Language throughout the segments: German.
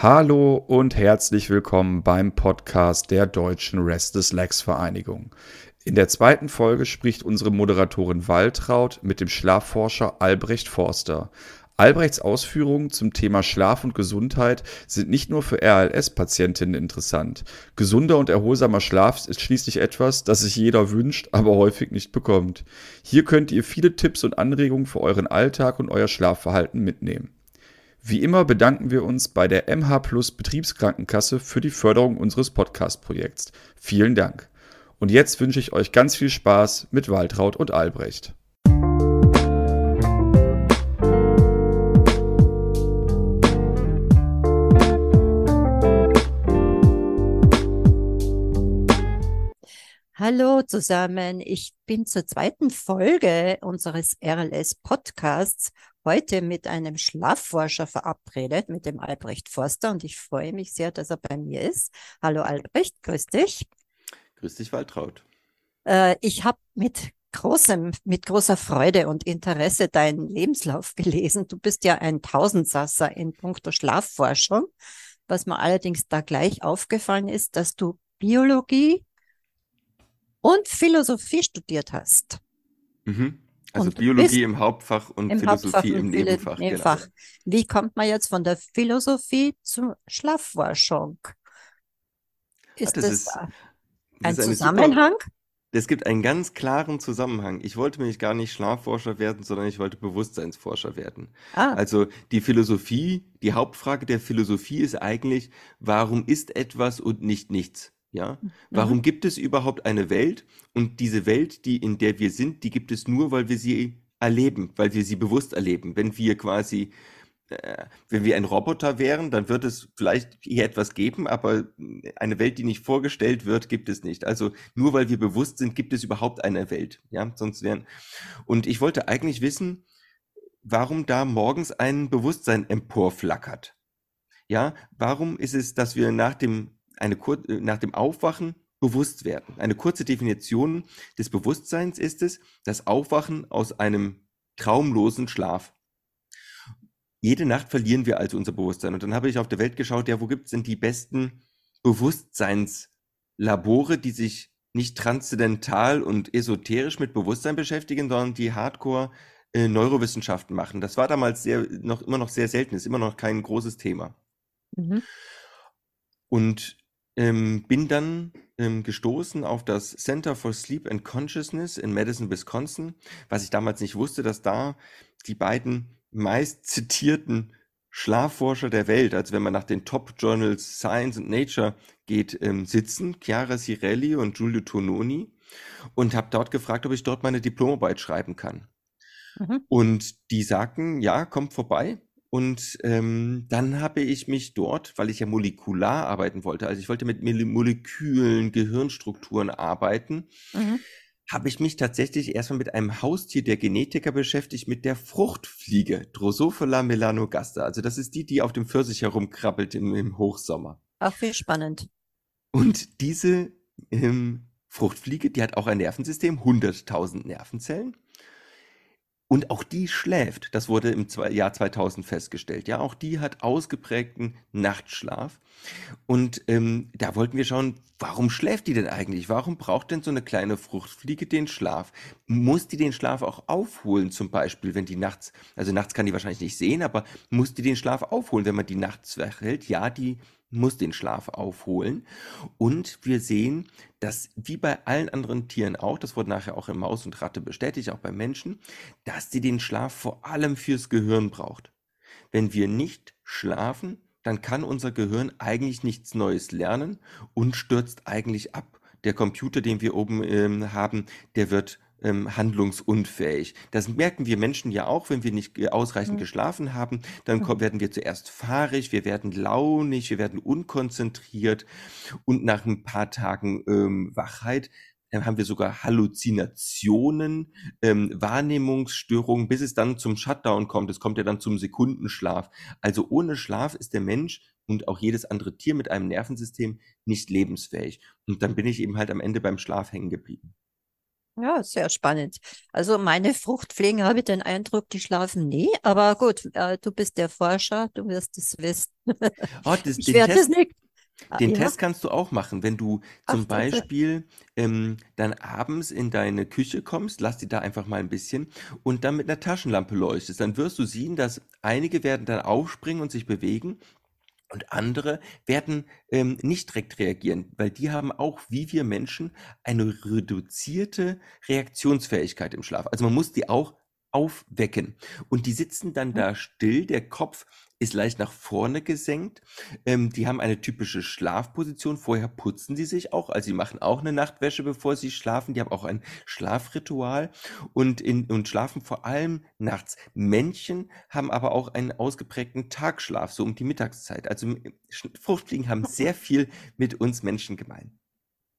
Hallo und herzlich willkommen beim Podcast der Deutschen Restless Legs Vereinigung. In der zweiten Folge spricht unsere Moderatorin Waltraud mit dem Schlafforscher Albrecht Forster. Albrechts Ausführungen zum Thema Schlaf und Gesundheit sind nicht nur für RLS-Patientinnen interessant. Gesunder und erholsamer Schlaf ist schließlich etwas, das sich jeder wünscht, aber häufig nicht bekommt. Hier könnt ihr viele Tipps und Anregungen für euren Alltag und euer Schlafverhalten mitnehmen. Wie immer bedanken wir uns bei der MH Plus Betriebskrankenkasse für die Förderung unseres Podcast-Projekts. Vielen Dank. Und jetzt wünsche ich euch ganz viel Spaß mit Waltraud und Albrecht. Hallo zusammen, ich bin zur zweiten Folge unseres RLS Podcasts heute mit einem Schlafforscher verabredet, mit dem Albrecht Forster, und ich freue mich sehr, dass er bei mir ist. Hallo Albrecht, grüß dich. Grüß dich, Waltraud. Äh, ich habe mit großem, mit großer Freude und Interesse deinen Lebenslauf gelesen. Du bist ja ein Tausendsasser in puncto Schlafforschung. Was mir allerdings da gleich aufgefallen ist, dass du Biologie und Philosophie studiert hast. Mhm. Also Biologie im Hauptfach und im Philosophie Hauptfach im Nebenfach. Nebenfach. Genau. Wie kommt man jetzt von der Philosophie zur Schlafforschung? Ist das, das ist, ein das Zusammenhang? Es gibt einen ganz klaren Zusammenhang. Ich wollte nämlich gar nicht Schlafforscher werden, sondern ich wollte Bewusstseinsforscher werden. Ah. Also die Philosophie, die Hauptfrage der Philosophie ist eigentlich, warum ist etwas und nicht nichts? Ja, mhm. warum gibt es überhaupt eine Welt? Und diese Welt, die in der wir sind, die gibt es nur, weil wir sie erleben, weil wir sie bewusst erleben. Wenn wir quasi, äh, wenn wir ein Roboter wären, dann wird es vielleicht hier etwas geben, aber eine Welt, die nicht vorgestellt wird, gibt es nicht. Also nur weil wir bewusst sind, gibt es überhaupt eine Welt. Ja, sonst wären. Und ich wollte eigentlich wissen, warum da morgens ein Bewusstsein emporflackert. Ja, warum ist es, dass wir nach dem eine Kur äh, nach dem Aufwachen bewusst werden. Eine kurze Definition des Bewusstseins ist es, das Aufwachen aus einem traumlosen Schlaf. Jede Nacht verlieren wir also unser Bewusstsein. Und dann habe ich auf der Welt geschaut, ja, wo gibt es denn die besten Bewusstseinslabore, die sich nicht transzendental und esoterisch mit Bewusstsein beschäftigen, sondern die Hardcore äh, Neurowissenschaften machen. Das war damals sehr, noch, immer noch sehr selten, ist immer noch kein großes Thema. Mhm. Und ähm, bin dann ähm, gestoßen auf das Center for Sleep and Consciousness in Madison, Wisconsin, was ich damals nicht wusste, dass da die beiden meist zitierten Schlafforscher der Welt, also wenn man nach den Top-Journals Science und Nature geht, ähm, sitzen, Chiara Cirelli und Giulio Tononi, und habe dort gefragt, ob ich dort meine Diplomarbeit schreiben kann. Mhm. Und die sagten, ja, kommt vorbei. Und ähm, dann habe ich mich dort, weil ich ja molekular arbeiten wollte, also ich wollte mit Molekülen, Gehirnstrukturen arbeiten, mhm. habe ich mich tatsächlich erstmal mit einem Haustier der Genetiker beschäftigt, mit der Fruchtfliege, Drosophila melanogaster. Also das ist die, die auf dem Pfirsich herumkrabbelt im, im Hochsommer. Ach, wie spannend. Und diese ähm, Fruchtfliege, die hat auch ein Nervensystem, 100.000 Nervenzellen. Und auch die schläft. Das wurde im Jahr 2000 festgestellt. Ja, auch die hat ausgeprägten Nachtschlaf. Und ähm, da wollten wir schauen, warum schläft die denn eigentlich? Warum braucht denn so eine kleine Fruchtfliege den Schlaf? Muss die den Schlaf auch aufholen, zum Beispiel, wenn die nachts, also nachts kann die wahrscheinlich nicht sehen, aber muss die den Schlaf aufholen, wenn man die nachts wach? Ja, die muss den Schlaf aufholen. Und wir sehen, dass wie bei allen anderen Tieren auch, das wurde nachher auch in Maus und Ratte bestätigt, auch bei Menschen, dass sie den Schlaf vor allem fürs Gehirn braucht. Wenn wir nicht schlafen, dann kann unser Gehirn eigentlich nichts Neues lernen und stürzt eigentlich ab. Der Computer, den wir oben ähm, haben, der wird ähm, handlungsunfähig. Das merken wir Menschen ja auch, wenn wir nicht ausreichend mhm. geschlafen haben. Dann mhm. werden wir zuerst fahrig, wir werden launig, wir werden unkonzentriert und nach ein paar Tagen ähm, Wachheit äh, haben wir sogar Halluzinationen, ähm, Wahrnehmungsstörungen, bis es dann zum Shutdown kommt. Es kommt ja dann zum Sekundenschlaf. Also ohne Schlaf ist der Mensch und auch jedes andere Tier mit einem Nervensystem nicht lebensfähig. Und dann bin ich eben halt am Ende beim Schlaf hängen geblieben. Ja, sehr spannend. Also meine Fruchtfliegen habe ich den Eindruck, die schlafen nie, aber gut, äh, du bist der Forscher, du wirst es wissen. Oh, das, Ich den werde es Test, nicht. Ah, den Ja, Test kannst du auch machen, wenn du ach, zum danke. Beispiel ähm, dann abends in deine Küche kommst, lass die da einfach mal ein bisschen und dann mit einer Taschenlampe leuchtest. Dann wirst du sehen, dass einige werden dann aufspringen und sich bewegen und andere werden ähm, nicht direkt reagieren, weil die haben auch, wie wir Menschen, eine reduzierte Reaktionsfähigkeit im Schlaf. Also man muss die auch aufwecken. Und die sitzen dann Mhm. da still, der Kopf ist leicht nach vorne gesenkt. Ähm, die haben eine typische Schlafposition. Vorher putzen sie sich auch, also sie machen auch eine Nachtwäsche, bevor sie schlafen. Die haben auch ein Schlafritual und, in, und schlafen vor allem nachts. Männchen haben aber auch einen ausgeprägten Tagschlaf, so um die Mittagszeit. Also Fruchtfliegen haben sehr viel mit uns Menschen gemein.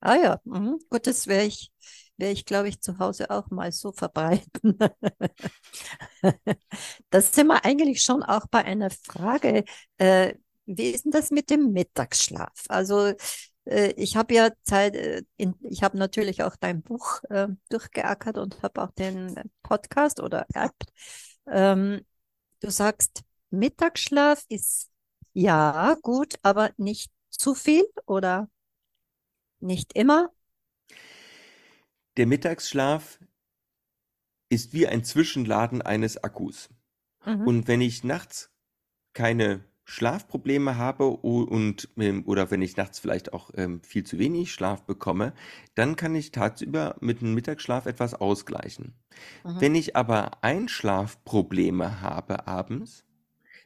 Ah ja, mhm. Gut, das werde ich, werde ich, glaube ich, zu Hause auch mal so verbreiten. Das sind wir eigentlich schon auch bei einer Frage. Äh, wie ist denn das mit dem Mittagsschlaf? Also äh, ich habe ja Zeit, äh, in, ich habe natürlich auch dein Buch äh, durchgeackert und habe auch den Podcast oder App. Ähm, du sagst, Mittagsschlaf ist ja gut, aber nicht zu viel oder nicht immer. Der Mittagsschlaf ist wie ein Zwischenladen eines Akkus. Mhm. Und wenn ich nachts keine Schlafprobleme habe und ähm, oder wenn ich nachts vielleicht auch ähm, viel zu wenig Schlaf bekomme, dann kann ich tagsüber mit dem Mittagsschlaf etwas ausgleichen. Mhm. Wenn ich aber Einschlafprobleme habe abends,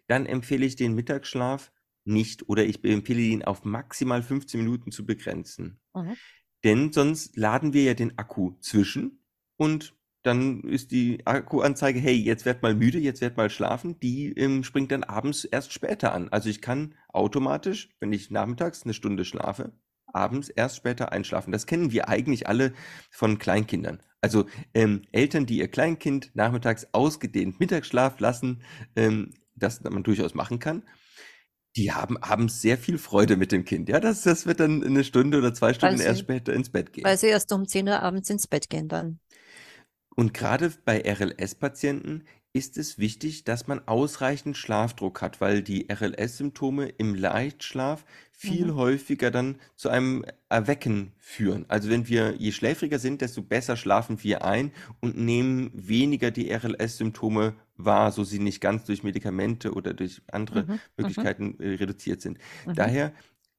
dann empfehle ich den Mittagsschlaf nicht oder ich empfehle ihn auf maximal 15 Minuten zu begrenzen. Mhm. Denn sonst laden wir ja den Akku zwischen und dann ist die Akkuanzeige, hey, jetzt werd mal müde, jetzt werd mal schlafen, die ähm, springt dann abends erst später an. Also ich kann automatisch, wenn ich nachmittags eine Stunde schlafe, abends erst später einschlafen. Das kennen wir eigentlich alle von Kleinkindern. Also ähm, Eltern, die ihr Kleinkind nachmittags ausgedehnt Mittagsschlaf lassen, ähm, das man durchaus machen kann, die haben abends sehr viel Freude mit dem Kind. Ja, das, das wird dann eine Stunde oder zwei Stunden erst sie, später ins Bett gehen. weil sie erst um 10 Uhr abends ins Bett gehen dann. Und gerade bei RLS-Patienten ist es wichtig, dass man ausreichend Schlafdruck hat, weil die RLS-Symptome im Leichtschlaf viel Mhm. häufiger dann zu einem Erwecken führen. Also wenn wir, je schläfriger sind, desto besser schlafen wir ein und nehmen weniger die RLS-Symptome wahr, so sie nicht ganz durch Medikamente oder durch andere Mhm. Mhm. Möglichkeiten äh, reduziert sind. Mhm. Daher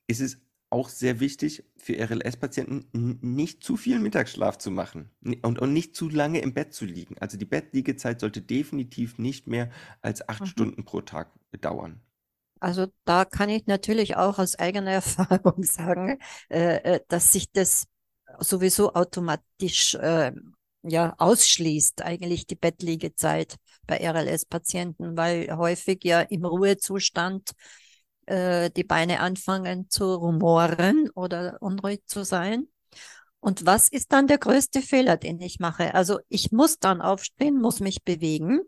ist es auch sehr wichtig für RLS-Patienten, nicht zu viel Mittagsschlaf zu machen und, und nicht zu lange im Bett zu liegen. Also die Bettliegezeit sollte definitiv nicht mehr als acht Mhm. Stunden pro Tag dauern. Also da kann ich natürlich auch aus eigener Erfahrung sagen, äh, äh, dass sich das sowieso automatisch äh, ja ausschließt, eigentlich die Bettliegezeit bei RLS-Patienten, weil häufig ja im Ruhezustand äh, die Beine anfangen zu rumoren oder unruhig zu sein. Und was ist dann der größte Fehler, den ich mache? Also ich muss dann aufstehen, muss mich bewegen,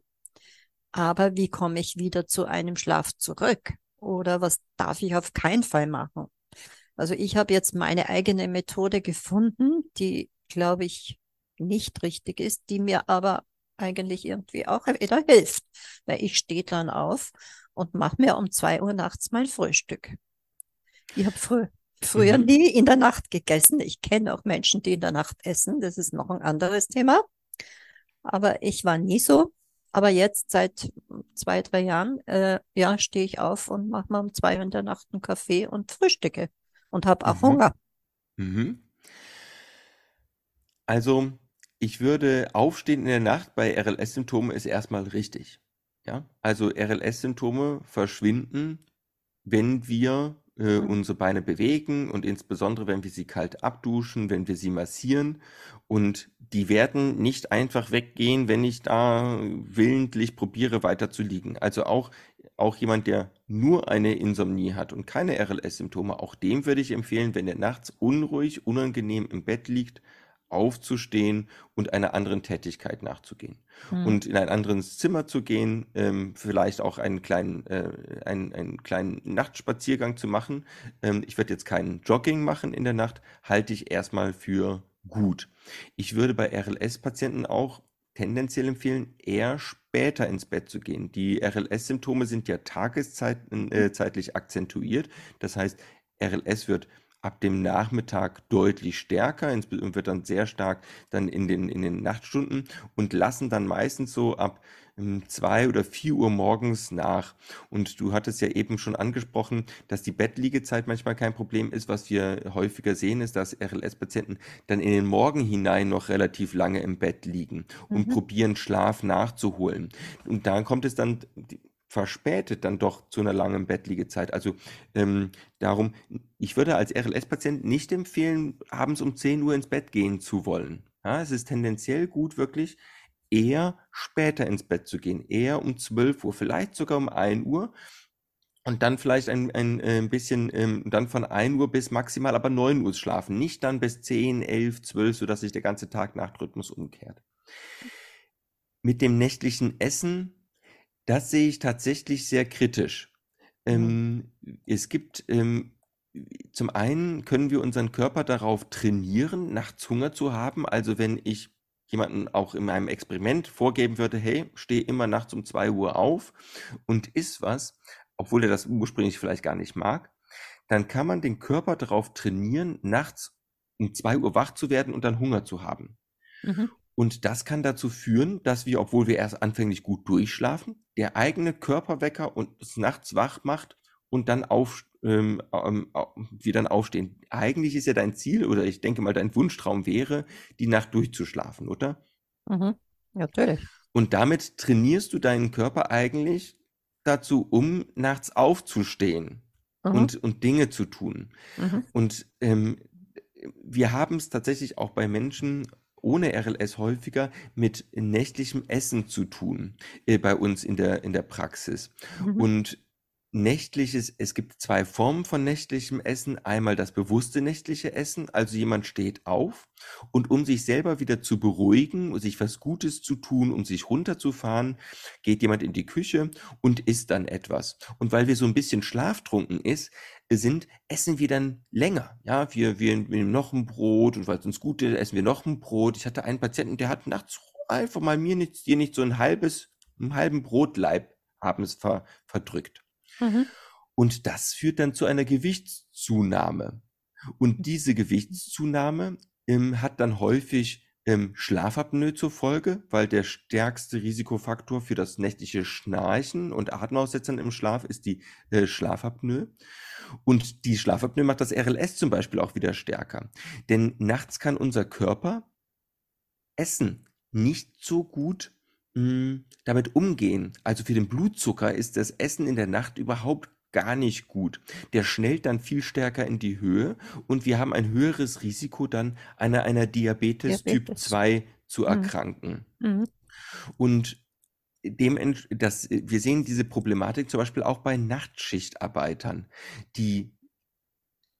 aber wie komme ich wieder zu einem Schlaf zurück? Oder was darf ich auf keinen Fall machen? Also ich habe jetzt meine eigene Methode gefunden, die, glaube ich, nicht richtig ist, die mir aber eigentlich irgendwie auch wieder hilft. Weil ich stehe dann auf und mache mir um zwei Uhr nachts mein Frühstück. Ich habe frü früher Mhm. nie in der Nacht gegessen. Ich kenne auch Menschen, die in der Nacht essen. Das ist noch ein anderes Thema. Aber ich war nie so. Aber jetzt seit zwei, drei Jahren, äh, ja, stehe ich auf und mache mal um zwei Uhr in der Nacht einen Kaffee und frühstücke und habe auch Mhm. Hunger. Mhm. Also, ich würde aufstehen in der Nacht bei RLS-Symptomen ist erstmal richtig. Ja, also RLS-Symptome verschwinden, wenn wir äh, Mhm. unsere Beine bewegen und insbesondere wenn wir sie kalt abduschen, wenn wir sie massieren. Und die werden nicht einfach weggehen, wenn ich da willentlich probiere, weiter zu liegen. Also auch, auch jemand, der nur eine Insomnie hat und keine RLS-Symptome, auch dem würde ich empfehlen, wenn er nachts unruhig, unangenehm im Bett liegt, aufzustehen und einer anderen Tätigkeit nachzugehen. Hm. Und in ein anderes Zimmer zu gehen, ähm, vielleicht auch einen kleinen, äh, einen, einen kleinen Nachtspaziergang zu machen. Ähm, ich werde jetzt keinen Jogging machen in der Nacht, halte ich erstmal für gut. Ich würde bei RLS-Patienten auch tendenziell empfehlen, eher später ins Bett zu gehen. Die RLS-Symptome sind ja tageszeitlich äh, akzentuiert. Das heißt, RLS wird ab dem Nachmittag deutlich stärker und wird dann sehr stark dann in den, in den Nachtstunden und lassen dann meistens so ab ähm, zwei oder vier Uhr morgens nach. Und du hattest ja eben schon angesprochen, dass die Bettliegezeit manchmal kein Problem ist. Was wir häufiger sehen, ist, dass RLS-Patienten dann in den Morgen hinein noch relativ lange im Bett liegen und mhm. probieren, Schlaf nachzuholen. Und da kommt es dann, verspätet dann doch zu einer langen Bettliegezeit. Also ähm, darum, ich würde als RLS-Patient nicht empfehlen, abends um 10 Uhr ins Bett gehen zu wollen. Ja, es ist tendenziell gut, wirklich eher später ins Bett zu gehen, eher um 12 Uhr, vielleicht sogar um 1 Uhr und dann vielleicht ein, ein, ein äh, bisschen, ähm, dann von 1 Uhr bis maximal aber 9 Uhr schlafen, nicht dann bis 10, 11, 12, sodass sich der ganze Tag-Nacht-Rhythmus umkehrt. Mit dem nächtlichen Essen das sehe ich tatsächlich sehr kritisch. Ähm, es gibt, ähm, zum einen können wir unseren Körper darauf trainieren, nachts Hunger zu haben. Also wenn ich jemanden auch in meinem Experiment vorgeben würde, hey, steh immer nachts um 2 Uhr auf und iss was, obwohl er das ursprünglich vielleicht gar nicht mag, dann kann man den Körper darauf trainieren, nachts um 2 Uhr wach zu werden und dann Hunger zu haben. Mhm. Und das kann dazu führen, dass wir, obwohl wir erst anfänglich gut durchschlafen, der eigene Körperwecker uns nachts wach macht und dann auf, ähm, ähm, wir dann aufstehen. Eigentlich ist ja dein Ziel oder ich denke mal, dein Wunschtraum wäre, die Nacht durchzuschlafen, oder? Mhm. Natürlich. Und damit trainierst du deinen Körper eigentlich dazu, um nachts aufzustehen mhm. und, und Dinge zu tun. Mhm. Und ähm, wir haben es tatsächlich auch bei Menschen ohne RLS häufiger mit nächtlichem Essen zu tun äh, bei uns in der, in der Praxis. Mhm. Und nächtliches, es gibt zwei Formen von nächtlichem Essen. Einmal das bewusste nächtliche Essen, also jemand steht auf und um sich selber wieder zu beruhigen, sich was Gutes zu tun, um sich runterzufahren, geht jemand in die Küche und isst dann etwas. Und weil wir so ein bisschen schlaftrunken ist, sind, essen wir dann länger. Ja, wir, wir nehmen noch ein Brot und weil es uns gut ist, essen wir noch ein Brot. Ich hatte einen Patienten, der hat nachts einfach mal mir nichts, dir nicht so ein halbes, einen halben Brotleib abends ver, verdrückt. Mhm. Und das führt dann zu einer Gewichtszunahme. Und diese Gewichtszunahme ähm, hat dann häufig ähm, Schlafapnoe zur Folge, weil der stärkste Risikofaktor für das nächtliche Schnarchen und Atemaussetzern im Schlaf ist die äh, Schlafapnoe. Und die Schlafapnoe macht das RLS zum Beispiel auch wieder stärker. Denn nachts kann unser Körper Essen nicht so gut hm, damit umgehen. Also für den Blutzucker ist das Essen in der Nacht überhaupt gar nicht gut. Der schnellt dann viel stärker in die Höhe und wir haben ein höheres Risiko dann einer, einer Diabetes, Diabetes. Typ 2 zu mhm. erkranken. Mhm. Und dem, das, wir sehen diese Problematik zum Beispiel auch bei Nachtschichtarbeitern, die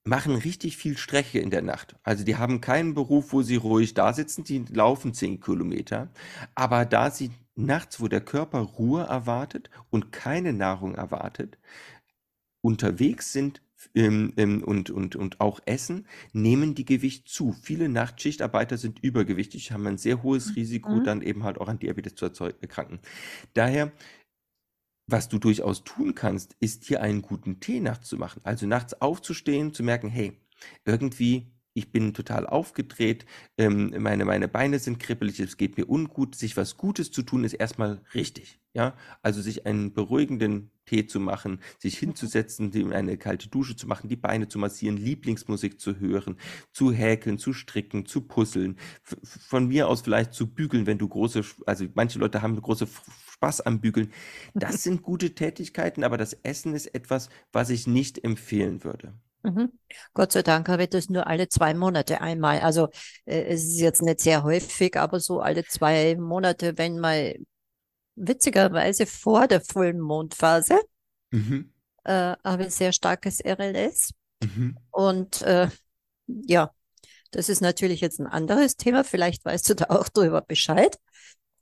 machen richtig viel Strecke in der Nacht. Also die haben keinen Beruf, wo sie ruhig da sitzen, die laufen zehn Kilometer. Aber da sie nachts, wo der Körper Ruhe erwartet und keine Nahrung erwartet, unterwegs sind ähm, ähm, und, und, und auch essen, nehmen die Gewicht zu. Viele Nachtschichtarbeiter sind übergewichtig, haben ein sehr hohes Risiko, mhm. dann eben halt auch an Diabetes zu erkranken. Daher was du durchaus tun kannst, ist hier einen guten Tee nachts zu machen. Also nachts aufzustehen, zu merken, hey, irgendwie ich bin total aufgedreht, ähm, meine, meine Beine sind kribbelig, es geht mir ungut. Sich was Gutes zu tun, ist erstmal richtig. Ja, also sich einen beruhigenden Tee zu machen, sich mhm. hinzusetzen, eine kalte Dusche zu machen, die Beine zu massieren, Lieblingsmusik zu hören, zu häkeln, zu stricken, zu puzzeln, von mir aus vielleicht zu bügeln, wenn du große, also manche Leute haben große Spaß am Bügeln. Das sind gute Tätigkeiten, aber das Essen ist etwas, was ich nicht empfehlen würde. Mhm. Gott sei Dank habe ich das nur alle zwei Monate einmal. Also äh, es ist jetzt nicht sehr häufig, aber so alle zwei Monate, wenn mal witzigerweise vor der vollen Mondphase mhm. äh, habe ich sehr starkes RLS. Mhm. Und äh, ja, das ist natürlich jetzt ein anderes Thema. Vielleicht weißt du da auch drüber Bescheid,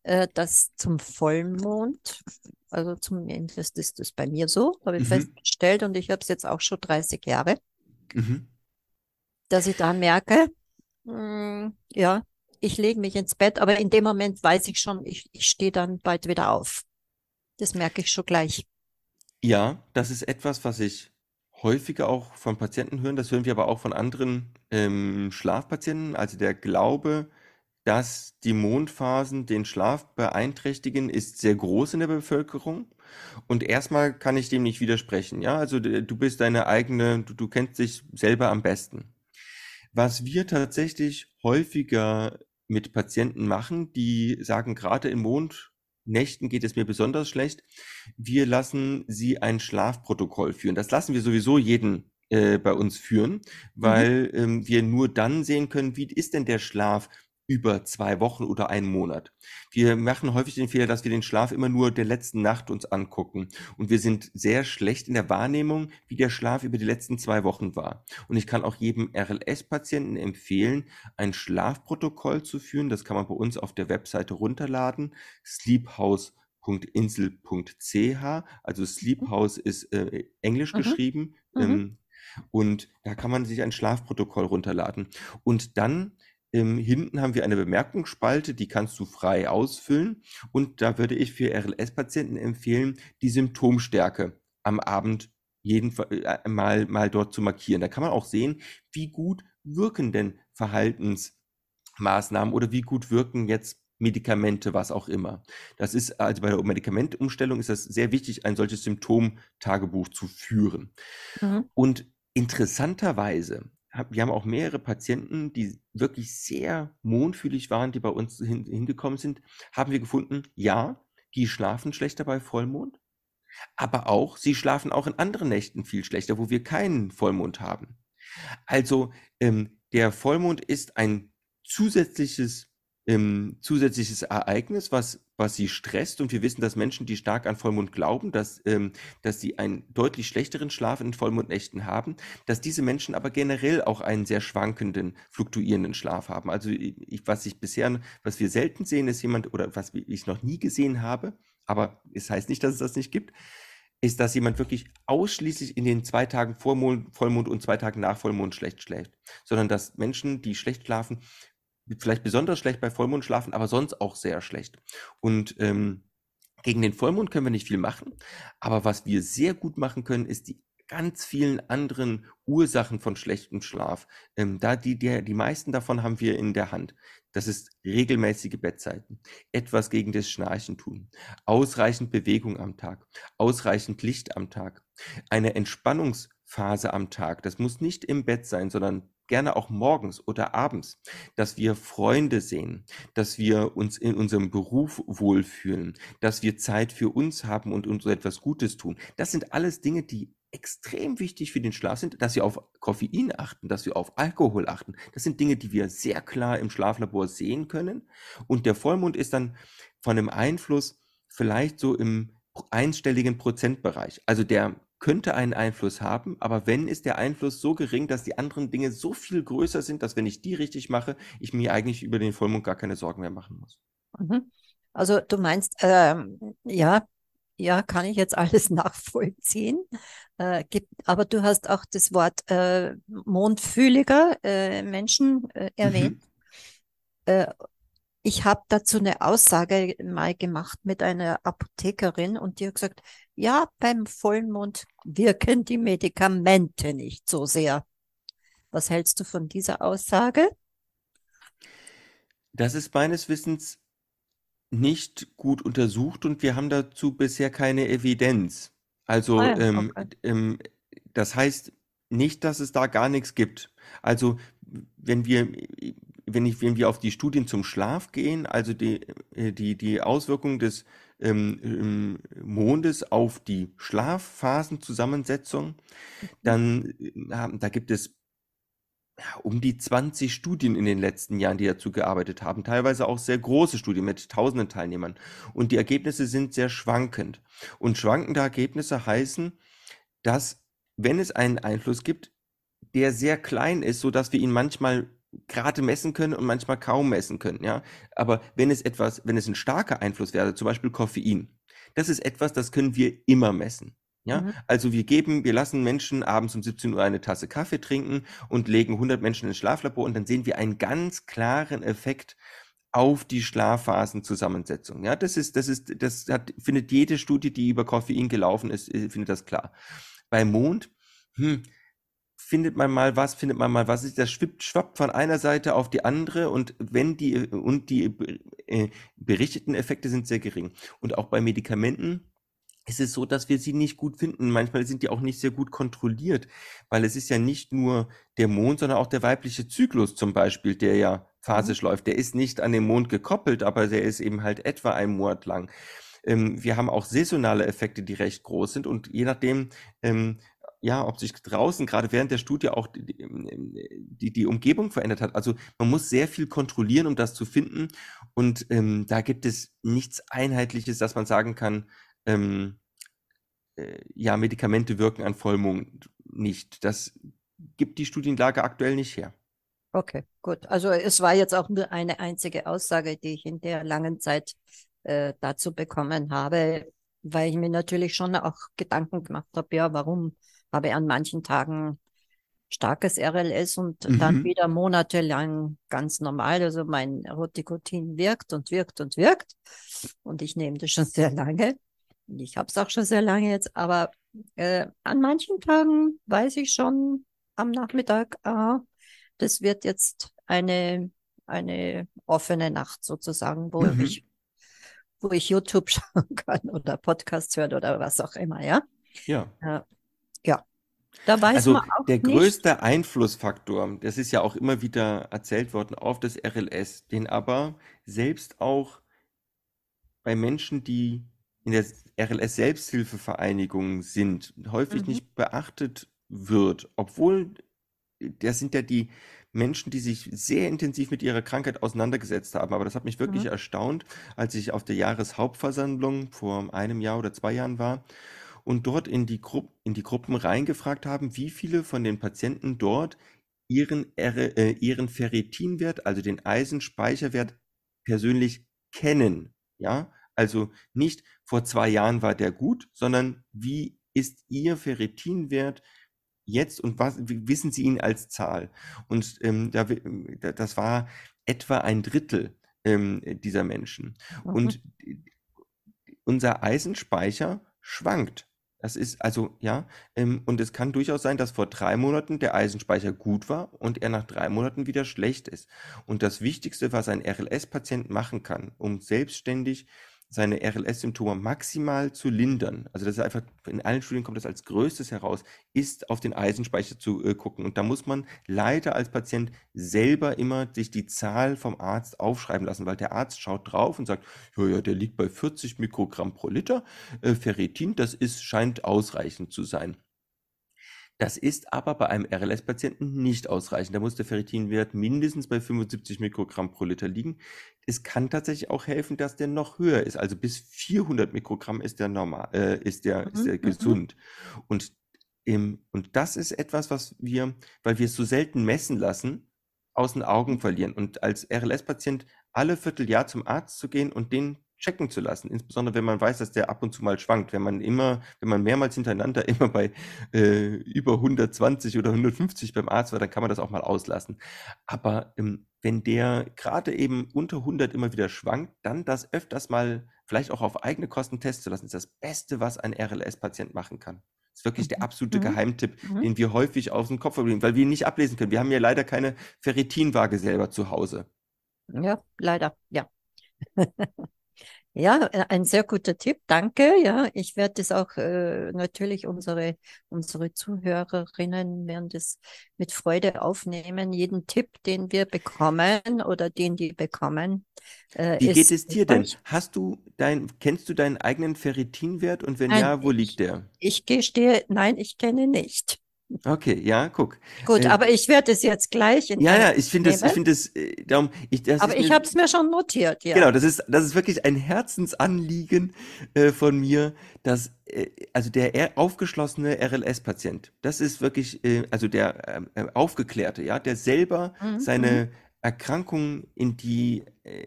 äh, dass zum Vollmond, also zumindest ist das bei mir so, habe ich mhm. festgestellt und ich habe es jetzt auch schon 30 Jahre, mhm. dass ich da merke, Mm, ja, ich lege mich ins Bett, aber in dem Moment weiß ich schon, ich, ich stehe dann bald wieder auf. Das merke ich schon gleich. Ja, das ist etwas, was ich häufiger auch von Patienten höre. Das hören wir aber auch von anderen ähm, Schlafpatienten. Also der Glaube, dass die Mondphasen den Schlaf beeinträchtigen, ist sehr groß in der Bevölkerung. Und erstmal kann ich dem nicht widersprechen. Ja, also du bist deine eigene, du, du kennst dich selber am besten. Was wir tatsächlich häufiger mit Patienten machen, die sagen, gerade in Mondnächten geht es mir besonders schlecht. Wir lassen sie ein Schlafprotokoll führen. Das lassen wir sowieso jeden äh, bei uns führen, mhm. weil ähm, wir nur dann sehen können, wie ist denn der Schlaf über zwei Wochen oder einen Monat. Wir machen häufig den Fehler, dass wir den Schlaf immer nur der letzten Nacht uns angucken. Und wir sind sehr schlecht in der Wahrnehmung, wie der Schlaf über die letzten zwei Wochen war. Und ich kann auch jedem RLS-Patienten empfehlen, ein Schlafprotokoll zu führen. Das kann man bei uns auf der Webseite runterladen. sleephouse.insel.ch. Also Sleephouse ist äh, englisch mhm. geschrieben. Mhm. Ähm, und da kann man sich ein Schlafprotokoll runterladen. Und dann ähm, hinten haben wir eine Bemerkungsspalte, die kannst du frei ausfüllen. Und da würde ich für RLS-Patienten empfehlen, die Symptomstärke am Abend jeden äh, mal, mal dort zu markieren. Da kann man auch sehen, wie gut wirken denn Verhaltensmaßnahmen oder wie gut wirken jetzt Medikamente, was auch immer. Das ist also bei der Medikamentumstellung ist das sehr wichtig, ein solches Symptomtagebuch zu führen. Mhm. Und interessanterweise wir haben auch mehrere Patienten, die wirklich sehr mondfühlig waren, die bei uns hin, hingekommen sind, haben wir gefunden, ja, die schlafen schlechter bei Vollmond, aber auch, sie schlafen auch in anderen Nächten viel schlechter, wo wir keinen Vollmond haben. Also ähm, der Vollmond ist ein zusätzliches ähm, zusätzliches Ereignis, was, was sie stresst. Und wir wissen, dass Menschen, die stark an Vollmond glauben, dass, ähm, dass sie einen deutlich schlechteren Schlaf in Vollmondnächten haben, dass diese Menschen aber generell auch einen sehr schwankenden, fluktuierenden Schlaf haben. Also ich, was ich bisher, was wir selten sehen, ist jemand, oder was ich noch nie gesehen habe, aber es heißt nicht, dass es das nicht gibt, ist, dass jemand wirklich ausschließlich in den zwei Tagen vor Vollmond und zwei Tagen nach Vollmond schlecht schläft, sondern dass Menschen, die schlecht schlafen, vielleicht besonders schlecht bei Vollmond schlafen, aber sonst auch sehr schlecht. Und ähm, gegen den Vollmond können wir nicht viel machen, aber was wir sehr gut machen können, ist die ganz vielen anderen Ursachen von schlechtem Schlaf. Ähm, da die, der, die meisten davon haben wir in der Hand. Das ist regelmäßige Bettzeiten, etwas gegen das Schnarchen tun, ausreichend Bewegung am Tag, ausreichend Licht am Tag, eine Entspannungsphase am Tag. Das muss nicht im Bett sein, sondern gerne auch morgens oder abends, dass wir Freunde sehen, dass wir uns in unserem Beruf wohlfühlen, dass wir Zeit für uns haben und uns etwas Gutes tun. Das sind alles Dinge, die extrem wichtig für den Schlaf sind, dass wir auf Koffein achten, dass wir auf Alkohol achten. Das sind Dinge, die wir sehr klar im Schlaflabor sehen können. Und der Vollmond ist dann von dem Einfluss vielleicht so im einstelligen Prozentbereich. Also der könnte einen Einfluss haben, aber wenn ist der Einfluss so gering, dass die anderen Dinge so viel größer sind, dass wenn ich die richtig mache, ich mir eigentlich über den Vollmond gar keine Sorgen mehr machen muss. Mhm. Also du meinst, ähm, ja, ja, kann ich jetzt alles nachvollziehen. Äh, gibt, aber du hast auch das Wort äh, mondfühliger äh, Menschen äh, erwähnt. Mhm. Ich habe dazu eine Aussage mal gemacht mit einer Apothekerin und die hat gesagt, ja, beim Vollmond wirken die Medikamente nicht so sehr. Was hältst du von dieser Aussage? Das ist meines Wissens nicht gut untersucht und wir haben dazu bisher keine Evidenz. Also ah ähm, okay. ähm, das heißt nicht, dass es da gar nichts gibt. Also wenn wir wenn, ich, wenn wir auf die Studien zum Schlaf gehen, also die, äh, die, die Auswirkungen des ähm, ähm, Mondes auf die Schlafphasenzusammensetzung, dann äh, da gibt es ja, um die 20 Studien in den letzten Jahren, die dazu gearbeitet haben, teilweise auch sehr große Studien mit tausenden Teilnehmern. Und die Ergebnisse sind sehr schwankend. Und schwankende Ergebnisse heißen, dass wenn es einen Einfluss gibt, der sehr klein ist, so dass wir ihn manchmal gerade messen können und manchmal kaum messen können, ja. Aber wenn es etwas, wenn es ein starker Einfluss wäre, zum Beispiel Koffein, das ist etwas, das können wir immer messen. Ja, Mhm. also wir geben, wir lassen Menschen abends um 17 Uhr eine Tasse Kaffee trinken und legen 100 Menschen ins Schlaflabor und dann sehen wir einen ganz klaren Effekt auf die Schlafphasenzusammensetzung. Ja, das ist, das ist, das hat, findet jede Studie, die über Koffein gelaufen ist, äh, findet das klar. Bei Mond, hm, findet man mal was, findet man mal was, das schwippt, schwappt von einer Seite auf die andere und wenn die, und die äh, berichteten Effekte sind sehr gering. Und auch bei Medikamenten, es ist so, dass wir sie nicht gut finden. Manchmal sind die auch nicht sehr gut kontrolliert, weil es ist ja nicht nur der Mond, sondern auch der weibliche Zyklus zum Beispiel, der ja phasisch Mhm. läuft. Der ist nicht an den Mond gekoppelt, aber der ist eben halt etwa einen Monat lang. Ähm, wir haben auch saisonale Effekte, die recht groß sind und je nachdem, ähm, ja, ob sich draußen gerade während der Studie auch die, die, ähm, die, die Umgebung verändert hat. Also man muss sehr viel kontrollieren, um das zu finden. Und ähm, da gibt es nichts Einheitliches, dass man sagen kann, ähm, äh, ja, Medikamente wirken an Vollmond nicht. Das gibt die Studienlage aktuell nicht her. Okay, gut. Also es war jetzt auch nur eine einzige Aussage, die ich in der langen Zeit äh, dazu bekommen habe, weil ich mir natürlich schon auch Gedanken gemacht habe, ja, warum habe an manchen Tagen starkes RLS und dann Mhm. wieder monatelang ganz normal. Also mein Rotikotin wirkt und wirkt und wirkt. Und ich nehme das schon sehr lange. Und ich habe es auch schon sehr lange jetzt, aber äh, an manchen Tagen weiß ich schon am Nachmittag, ah, das wird jetzt eine, eine offene Nacht sozusagen, wo Mhm. ich, wo ich YouTube schauen kann oder Podcasts hören oder was auch immer, ja. Ja. Ja. Da weiß Also man auch der nicht. größte Einflussfaktor, das ist ja auch immer wieder erzählt worden, auf das RLS, den aber selbst auch bei Menschen, die in der RLS-Selbsthilfevereinigung sind, häufig Mhm. nicht beachtet wird, obwohl das sind ja die Menschen, die sich sehr intensiv mit ihrer Krankheit auseinandergesetzt haben. Aber das hat mich wirklich Mhm. erstaunt, als ich auf der Jahreshauptversammlung vor einem Jahr oder zwei Jahren war und dort in die, Gru in die Gruppen reingefragt haben, wie viele von den Patienten dort ihren, äh, ihren Ferritinwert, also den Eisenspeicherwert, persönlich kennen. Ja, also nicht vor zwei Jahren war der gut, sondern wie ist Ihr Ferritinwert jetzt und was wissen Sie ihn als Zahl? Und ähm, da, das war etwa ein Drittel ähm, dieser Menschen. Mhm. Und unser Eisenspeicher schwankt. Das ist also, ja, ähm, und es kann durchaus sein, dass vor drei Monaten der Eisenspeicher gut war und er nach drei Monaten wieder schlecht ist. Und das Wichtigste, was ein RLS-Patient machen kann, um selbstständig seine RLS-Symptome maximal zu lindern, also das ist einfach, in allen Studien kommt das als größtes heraus, ist auf den Eisenspeicher zu äh, gucken. Und da muss man leider als Patient selber immer sich die Zahl vom Arzt aufschreiben lassen, weil der Arzt schaut drauf und sagt, ja, ja, der liegt bei 40 Mikrogramm pro Liter. Äh, Ferritin, das ist, scheint ausreichend zu sein. Das ist aber bei einem RLS-Patienten nicht ausreichend. Da muss der Ferritinwert mindestens bei 75 Mikrogramm pro Liter liegen. Es kann tatsächlich auch helfen, dass der noch höher ist. Also bis 400 Mikrogramm ist der normal, äh, ist der, ist Mhm, der mhm. gesund. Und, im, und das ist etwas, was wir, weil wir es so selten messen lassen, aus den Augen verlieren. Und als RLS-Patient alle Vierteljahr zum Arzt zu gehen und den checken zu lassen, insbesondere wenn man weiß, dass der ab und zu mal schwankt, wenn man immer, wenn man mehrmals hintereinander immer bei äh, über 120 oder 150 beim Arzt war, dann kann man das auch mal auslassen. Aber ähm, wenn der gerade eben unter 100 immer wieder schwankt, dann das öfters mal vielleicht auch auf eigene Kosten testen zu lassen, ist das Beste, was ein RLS-Patient machen kann. Das ist wirklich der absolute Mhm. Geheimtipp, Mhm. den wir häufig aus dem Kopf verlieren, weil wir ihn nicht ablesen können. Wir haben ja leider keine Ferritinwaage selber zu Hause. Ja, leider, ja. Ja, äh, ein sehr guter Tipp, danke. Ja, ich werde das auch äh, natürlich unsere unsere Zuhörerinnen werden das mit Freude aufnehmen. Jeden Tipp, den wir bekommen oder den die bekommen, äh, Wie geht es dir denn? Hast du dein, kennst du deinen eigenen Ferritinwert und wenn Nein, ja, wo ich, liegt der? ich gestehe, nein, ich kenne nicht. Okay, ja, guck. Gut, Äh, aber ich werde es jetzt gleich in ja, ja, ich finde es, ich finde es, äh, darum, ich, das Aber ich habe es mir schon notiert, ja. genau, das ist, das ist wirklich ein Herzensanliegen äh, von mir, dass, äh, also der aufgeschlossene RLS-Patient, das ist wirklich, äh, also der äh, Aufgeklärte, ja, der selber Mhm, mhm. seine Erkrankung in die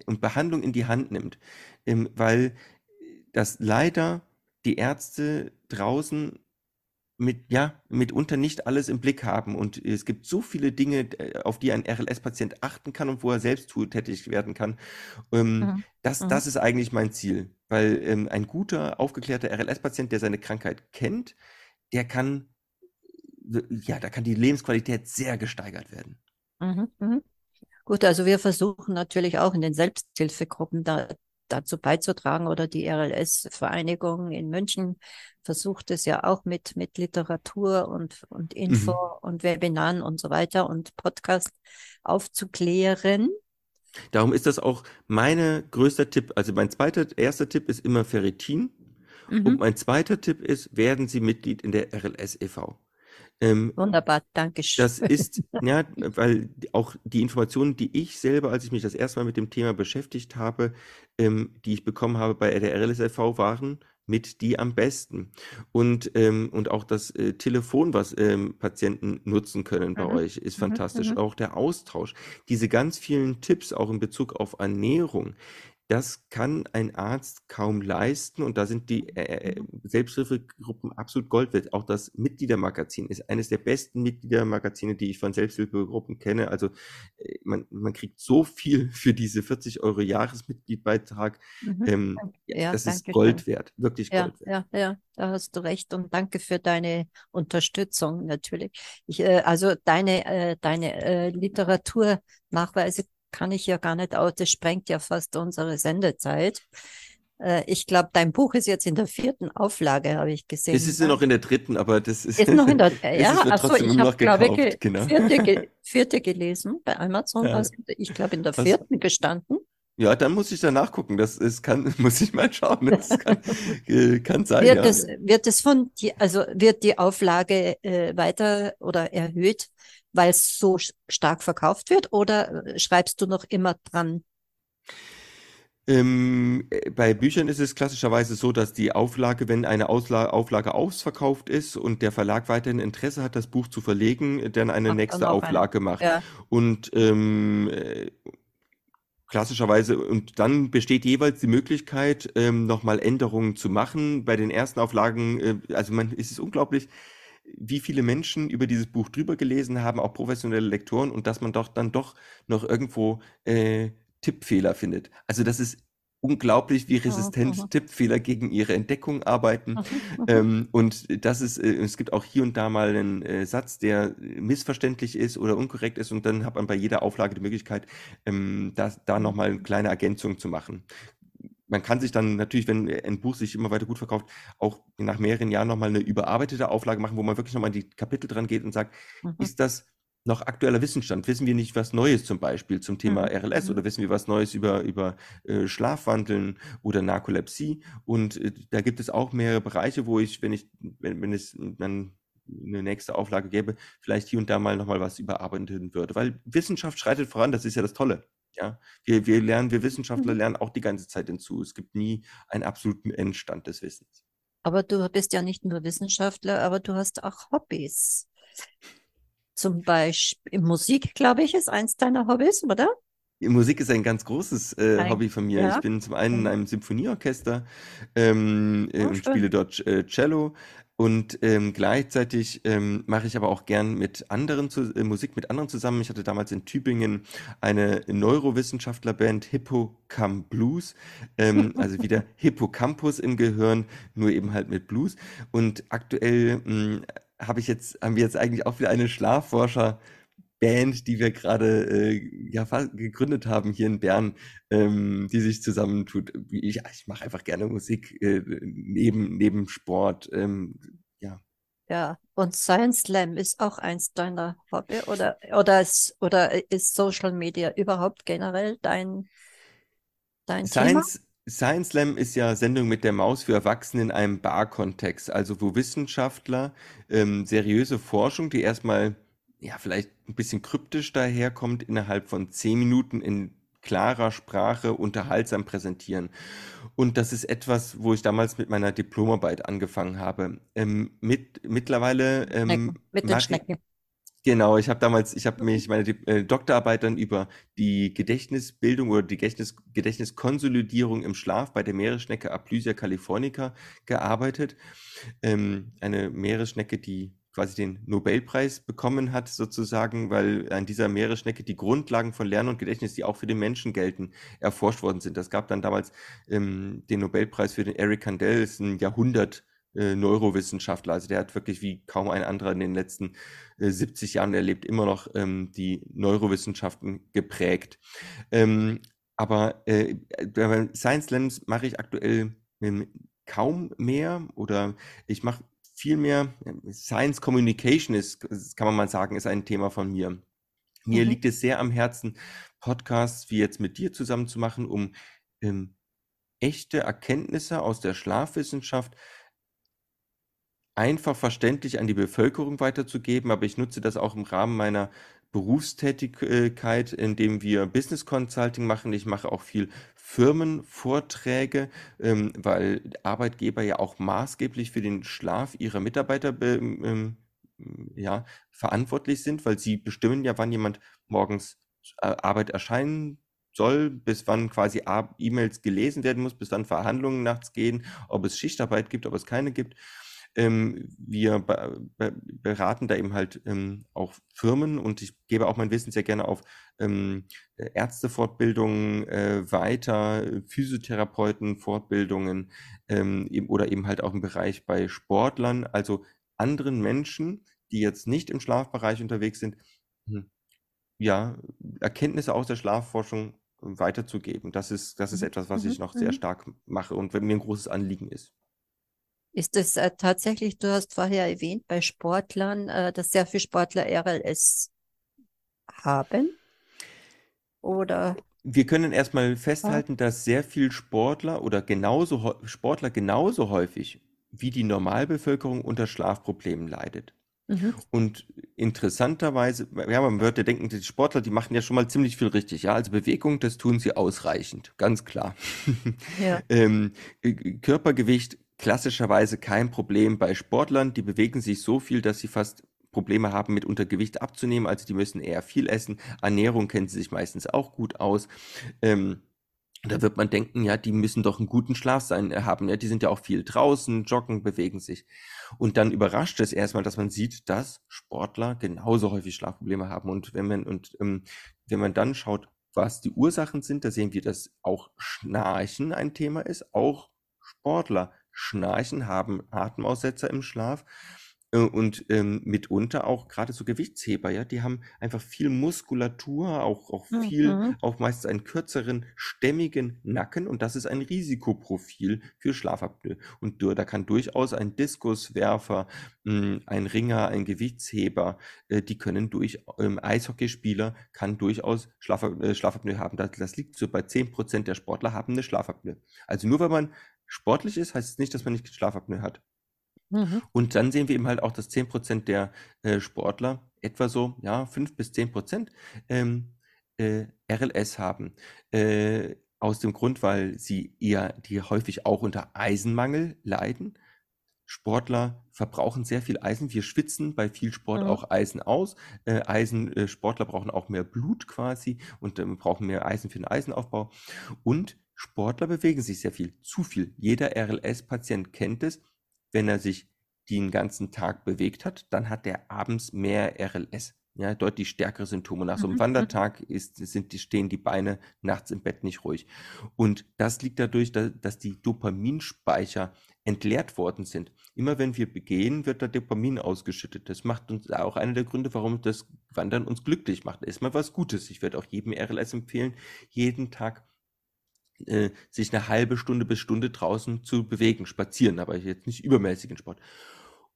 und Behandlung in die Hand nimmt, ähm, weil das leider die Ärzte draußen mit, ja, mitunter nicht alles im Blick haben. Und es gibt so viele Dinge, äh, auf die ein RLS-Patient achten kann und wo er selbst tätig werden kann. Ähm, mhm. Das, mhm. das ist eigentlich mein Ziel. Weil ähm, ein guter, aufgeklärter RLS-Patient, der seine Krankheit kennt, der kann, ja, da kann die Lebensqualität sehr gesteigert werden. Mhm. mhm. Gut, also wir versuchen natürlich auch in den Selbsthilfegruppen da dazu beizutragen oder die RLS-Vereinigung in München versucht es ja auch mit, mit Literatur und, und Info mhm. und Webinaren und so weiter und Podcast aufzuklären. Darum ist das auch mein größter Tipp. Also mein zweiter, erster Tipp ist immer Ferritin. Mhm. Und mein zweiter Tipp ist, werden Sie Mitglied in der RLS e.V. Ähm, Wunderbar, danke schön. Das ist, ja, weil auch die Informationen, die ich selber, als ich mich das erste Mal mit dem Thema beschäftigt habe, ähm, die ich bekommen habe bei der RLSLV, waren mit die am besten. Und, ähm, und auch das äh, Telefon, was ähm, Patienten nutzen können bei mhm. euch, ist mhm. fantastisch. Mhm. Auch der Austausch, diese ganz vielen Tipps auch in Bezug auf Ernährung, das kann ein Arzt kaum leisten und da sind die äh, äh Selbsthilfegruppen absolut Gold wert. Auch das Mitgliedermagazin ist eines der besten Mitgliedermagazine, die ich von Selbsthilfegruppen kenne. Also äh, man, man kriegt so viel für diese 40 Euro Jahresmitgliedbeitrag. Mhm. Ähm, ja, das ist Gold schön. wert, wirklich ja, Gold wert. Ja, ja, da hast du recht und danke für deine Unterstützung natürlich. Ich, äh, also deine, äh, deine äh, Literaturnachweise kann ich ja gar nicht aus. Das sprengt ja fast unsere Sendezeit. Äh, ich glaube, dein Buch ist jetzt in der vierten Auflage, habe ich gesehen. Es ist ja noch in der dritten, aber das ist, ist noch in der, ja, achso, ich habe, glaube ich, genau. vierte, ge, vierte gelesen bei Amazon. Ja. Ich glaube, in der vierten Was? gestanden. Ja, dann muss ich da nachgucken. Das ist, kann, muss ich mal schauen. Das kann, äh, kann sein. Wird, ja. es, wird es von, die, also wird die Auflage äh, weiter oder erhöht weil es so stark verkauft wird oder äh, schreibst du noch immer dran? Ähm, äh, bei Büchern ist es klassischerweise so, dass die Auflage, wenn eine Ausla Auflage ausverkauft ist und der Verlag weiterhin Interesse hat, das Buch zu verlegen, dann eine Macht nächste dann Auflage eine. macht. Ja. Und ähm, äh, klassischerweise, und dann besteht jeweils die Möglichkeit, ähm, nochmal Änderungen zu machen. Bei den ersten Auflagen, äh, also man, ist es unglaublich, wie viele Menschen über dieses Buch drüber gelesen haben, auch professionelle Lektoren, und dass man doch dann doch noch irgendwo äh, Tippfehler findet. Also das ist unglaublich, wie resistent mhm. Tippfehler gegen ihre Entdeckung arbeiten. Ähm, und das ist, äh, es gibt auch hier und da mal einen äh, Satz, der missverständlich ist oder unkorrekt ist, und dann hat man bei jeder Auflage die Möglichkeit, ähm, da, da nochmal eine kleine Ergänzung zu machen man kann sich dann natürlich, wenn ein Buch sich immer weiter gut verkauft, auch nach mehreren Jahren nochmal eine überarbeitete Auflage machen, wo man wirklich nochmal in die Kapitel dran geht und sagt, mhm. ist das noch aktueller Wissensstand? Wissen wir nicht was Neues zum Beispiel zum Thema mhm. RLS mhm. oder wissen wir was Neues über, über äh, Schlafwandeln oder Narkolepsie? Und äh, da gibt es auch mehrere Bereiche, wo ich, wenn ich, wenn, wenn es dann eine nächste Auflage gäbe, vielleicht hier und da mal nochmal was überarbeiten würde. Weil Wissenschaft schreitet voran, das ist ja das Tolle. Ja, wir, wir lernen, wir Wissenschaftler mhm. lernen auch die ganze Zeit hinzu. Es gibt nie einen absoluten Endstand des Wissens. Aber du bist ja nicht nur Wissenschaftler, aber du hast auch Hobbys. Zum Beispiel Musik, glaube ich, ist eins deiner Hobbys, oder? Musik ist ein ganz großes äh, Hobby von mir. Ja. Ich bin zum einen in einem Symphonieorchester ähm, oh, und spiele dort äh, Cello. Und ähm, gleichzeitig ähm, mache ich aber auch gern mit anderen zu, äh, Musik mit anderen zusammen. Ich hatte damals in Tübingen eine Neurowissenschaftlerband Hippocamp Blues, ähm, also wieder Hippocampus im Gehirn, nur eben halt mit Blues. Und aktuell hm, habe ich jetzt, haben wir jetzt eigentlich auch wieder eine Schlafforscher Band, die wir gerade äh, ja, gegründet haben hier in Bern, ähm, die sich zusammentut. Ich, ich mache einfach gerne Musik äh, neben, neben Sport. Ähm, ja. Ja, und Science Slam ist auch eins deiner Hobby oder, oder, ist, oder ist Social Media überhaupt generell dein, dein Science, Thema? Science Slam ist ja Sendung mit der Maus für Erwachsene in einem Bar-Kontext, also wo Wissenschaftler ähm, seriöse Forschung, die erstmal ja, vielleicht ein bisschen kryptisch daherkommt, innerhalb von zehn Minuten in klarer Sprache unterhaltsam präsentieren. Und das ist etwas, wo ich damals mit meiner Diplomarbeit angefangen habe. Ähm, mit, mittlerweile ähm, mit den Schnecken. Genau, ich habe damals, ich habe mich meine äh, Doktorarbeit dann über die Gedächtnisbildung oder die Gedächtnis, Gedächtniskonsolidierung im Schlaf bei der Meeresschnecke Aplysia californica gearbeitet. Ähm, eine Meeresschnecke, die quasi den Nobelpreis bekommen hat, sozusagen, weil an dieser Meeresschnecke die Grundlagen von Lernen und Gedächtnis, die auch für den Menschen gelten, erforscht worden sind. Das gab dann damals ähm, den Nobelpreis für den Eric Kandel, ist ein Jahrhundert äh, Neurowissenschaftler. Also der hat wirklich wie kaum ein anderer in den letzten äh, 70 Jahren, der lebt immer noch ähm, die Neurowissenschaften geprägt. Ähm, aber äh, Science Lens mache ich aktuell ähm, kaum mehr oder ich mache viel mehr Science Communication ist, kann man mal sagen, ist ein Thema von mir. Mir mhm. liegt es sehr am Herzen, Podcasts wie jetzt mit dir zusammen zu machen, um ähm, echte Erkenntnisse aus der Schlafwissenschaft einfach verständlich an die Bevölkerung weiterzugeben, aber ich nutze das auch im Rahmen meiner Berufstätigkeit, indem wir Business Consulting machen. Ich mache auch viel Firmenvorträge, ähm, weil Arbeitgeber ja auch maßgeblich für den Schlaf ihrer Mitarbeiter ähm, ja, verantwortlich sind, weil sie bestimmen ja, wann jemand morgens äh, Arbeit erscheinen soll, bis wann quasi E-Mails gelesen werden muss, bis wann Verhandlungen nachts gehen, ob es Schichtarbeit gibt, ob es keine gibt. Ähm, wir be be beraten da eben halt ähm, auch Firmen und ich gebe auch mein Wissen sehr gerne auf ähm, Ärztefortbildungen äh, weiter, Physiotherapeuten-Fortbildungen ähm, eben, oder eben halt auch im Bereich bei Sportlern, also anderen Menschen, die jetzt nicht im Schlafbereich unterwegs sind, hm, ja, Erkenntnisse aus der Schlafforschung weiterzugeben. Das ist, das ist mhm. etwas, was ich mhm. noch sehr mhm. stark mache und mir ein großes Anliegen ist. Ist es äh, tatsächlich, du hast vorher erwähnt, bei Sportlern, äh, dass sehr viele Sportler RLS haben? Oder? Wir können erstmal festhalten, dass sehr viele Sportler oder genauso Sportler genauso häufig wie die Normalbevölkerung unter Schlafproblemen leidet. Mhm. Und interessanterweise, ja, man würde denken, die Sportler, die machen ja schon mal ziemlich viel richtig. Ja, also Bewegung, das tun sie ausreichend, ganz klar. Ja. ähm, Körpergewicht klassischerweise kein Problem bei Sportlern. Die bewegen sich so viel, dass sie fast Probleme haben, mit Untergewicht abzunehmen. Also die müssen eher viel essen. Ernährung kennen sie sich meistens auch gut aus. Ähm, da wird man denken, ja, die müssen doch einen guten Schlaf sein äh, haben. Ja, die sind ja auch viel draußen, joggen, bewegen sich. Und dann überrascht es erstmal, dass man sieht, dass Sportler genauso häufig Schlafprobleme haben. Und wenn man, und ähm, wenn man dann schaut, was die Ursachen sind, da sehen wir, dass auch Schnarchen ein Thema ist. Auch Sportler schnarchen, haben Atemaussetzer im Schlaf äh, und ähm, mitunter auch gerade so Gewichtsheber, ja, die haben einfach viel Muskulatur, auch, auch viel, mhm. auch meistens einen kürzeren, stämmigen Nacken und das ist ein Risikoprofil für Schlafapnoe. Und da kann durchaus ein Diskuswerfer, hm, ein Ringer, ein Gewichtsheber, äh, die können durch, ähm, Eishockeyspieler kann durchaus Schlaf, äh, Schlafapnoe haben. Das, das liegt so bei 10% der Sportler haben eine Schlafapnoe. Also nur wenn man sportlich ist, heißt es nicht, dass man nicht Schlafapnoe hat. Mhm. Und dann sehen wir eben halt auch, dass 10% der äh, Sportler etwa so, ja, 5 bis 10% ähm, äh, RLS haben. Äh, aus dem Grund, weil sie eher, die häufig auch unter Eisenmangel leiden. Sportler verbrauchen sehr viel Eisen. Wir schwitzen bei viel Sport mhm. auch Eisen aus. Äh, Eisen, äh, Sportler brauchen auch mehr Blut quasi und ähm, brauchen mehr Eisen für den Eisenaufbau. Und Sportler bewegen sich sehr viel, zu viel. Jeder RLS-Patient kennt es. Wenn er sich den ganzen Tag bewegt hat, dann hat er abends mehr RLS. Ja, deutlich stärkere Symptome. Nach so einem mhm. Wandertag ist, sind die, stehen die Beine nachts im Bett nicht ruhig. Und das liegt dadurch, dass, dass die Dopaminspeicher entleert worden sind. Immer wenn wir begehen, wird da Dopamin ausgeschüttet. Das macht uns auch einer der Gründe, warum das Wandern uns glücklich macht. Erstmal was Gutes. Ich werde auch jedem RLS empfehlen, jeden Tag äh, sich eine halbe Stunde bis Stunde draußen zu bewegen, spazieren, aber jetzt nicht übermäßigen Sport.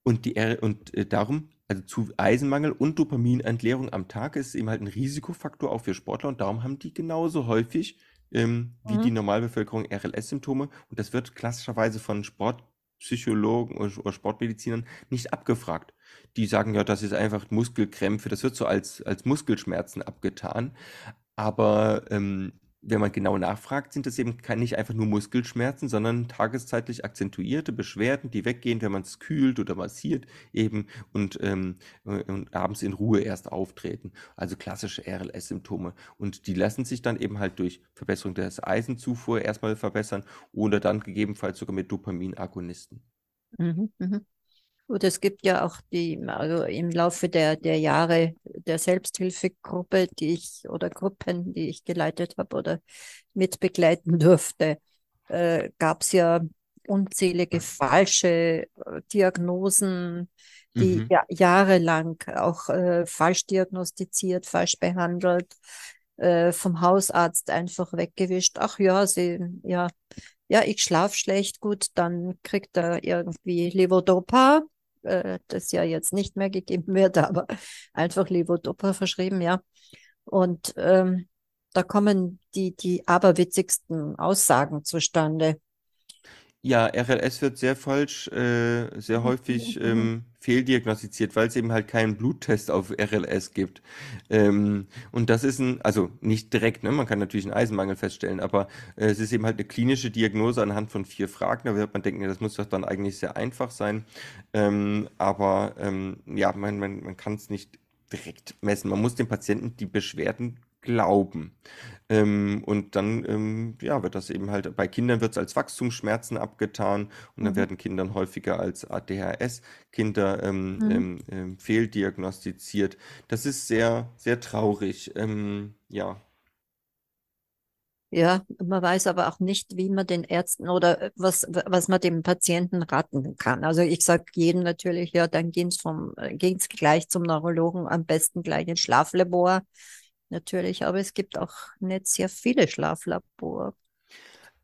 Und, die, und äh, darum, also zu Eisenmangel und Dopaminentleerung am Tag ist eben halt ein Risikofaktor auch für Sportler und darum haben die genauso häufig ähm, wie mhm. die Normalbevölkerung RLS-Symptome und das wird klassischerweise von Sportpsychologen oder Sportmedizinern nicht abgefragt. Die sagen ja, das ist einfach Muskelkrämpfe, das wird so als, als Muskelschmerzen abgetan. Aber ähm, wenn man genau nachfragt, sind das eben nicht einfach nur Muskelschmerzen, sondern tageszeitlich akzentuierte Beschwerden, die weggehen, wenn man es kühlt oder massiert eben und, ähm, äh, und abends in Ruhe erst auftreten. Also klassische RLS-Symptome. Und die lassen sich dann eben halt durch Verbesserung des Eisenzufuhr erstmal verbessern oder dann gegebenenfalls sogar mit Dopaminagonisten. Mhm, mhm. Und es gibt ja auch die, also im Laufe der, der Jahre der Selbsthilfegruppe, die ich oder Gruppen, die ich geleitet habe oder mitbegleiten durfte, äh, gab es ja unzählige falsche äh, Diagnosen, die mhm. ja, jahrelang auch äh, falsch diagnostiziert, falsch behandelt, äh, vom Hausarzt einfach weggewischt. Ach ja, sie, ja, ja, ich schlafe schlecht, gut, dann kriegt er irgendwie Levodopa äh, das ja jetzt nicht mehr gegeben wird, aber einfach Levodopa verschrieben, ja. Und ähm, da kommen die, die aberwitzigsten Aussagen zustande. Ja, RLS wird sehr falsch, äh, sehr mhm. häufig ähm, fehldiagnostiziert, weil es eben halt keinen Bluttest auf RLS gibt. Ähm, und das ist ein, also nicht direkt, ne? man kann natürlich einen Eisenmangel feststellen, aber äh, es ist eben halt eine klinische Diagnose anhand von vier Fragen. Da wird man denken, das muss doch dann eigentlich sehr einfach sein. Ähm, aber ähm, ja, man, man, man kann es nicht direkt messen. Man muss dem Patienten die Beschwerden glauben. Ähm, und dann ähm, ja, wird das eben halt, bei Kindern wird es als Wachstumsschmerzen abgetan und dann mhm. werden Kindern häufiger als ADHS-Kinder ähm, mhm. Ähm, ähm, fehldiagnostiziert. Das ist sehr, sehr traurig. Ähm, ja. Ja, man weiß aber auch nicht, wie man den Ärzten oder was, was man dem Patienten raten kann. Also ich sage jedem natürlich, ja, dann vom, äh, geht's gleich zum Neurologen, am besten gleich ins Schlaflabor natürlich, aber es gibt auch nicht sehr viele Schlaflabor.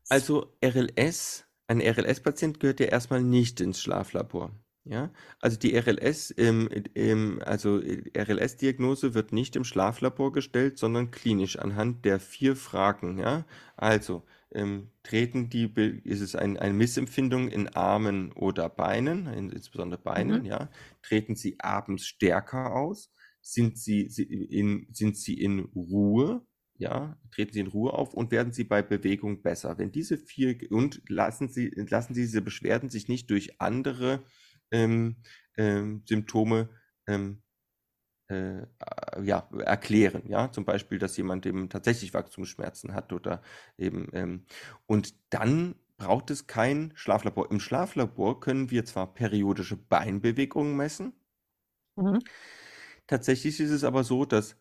Also RLS, ein RLS-Patient gehört ja erstmal nicht ins Schlaflabor. Ja, also die RLS, ähm, ähm, also RLS-Diagnose wird nicht im Schlaflabor gestellt, sondern klinisch anhand der vier Fragen. Ja, also ähm, treten die, ist es ein, eine Missempfindung in Armen oder Beinen, insbesondere Beinen, mhm. ja, treten sie abends stärker aus? Sind sie, in, sind sie in Ruhe, ja, treten sie in Ruhe auf und werden sie bei Bewegung besser. Wenn diese vier und lassen sie, lassen sie diese Beschwerden sich nicht durch andere ähm, ähm, Symptome ähm, äh, ja, erklären, ja, zum Beispiel, dass jemand eben tatsächlich Wachstumsschmerzen hat oder eben ähm, und dann braucht es kein Schlaflabor. Im Schlaflabor können wir zwar periodische Beinbewegungen messen, mhm. Tatsächlich ist es aber so, dass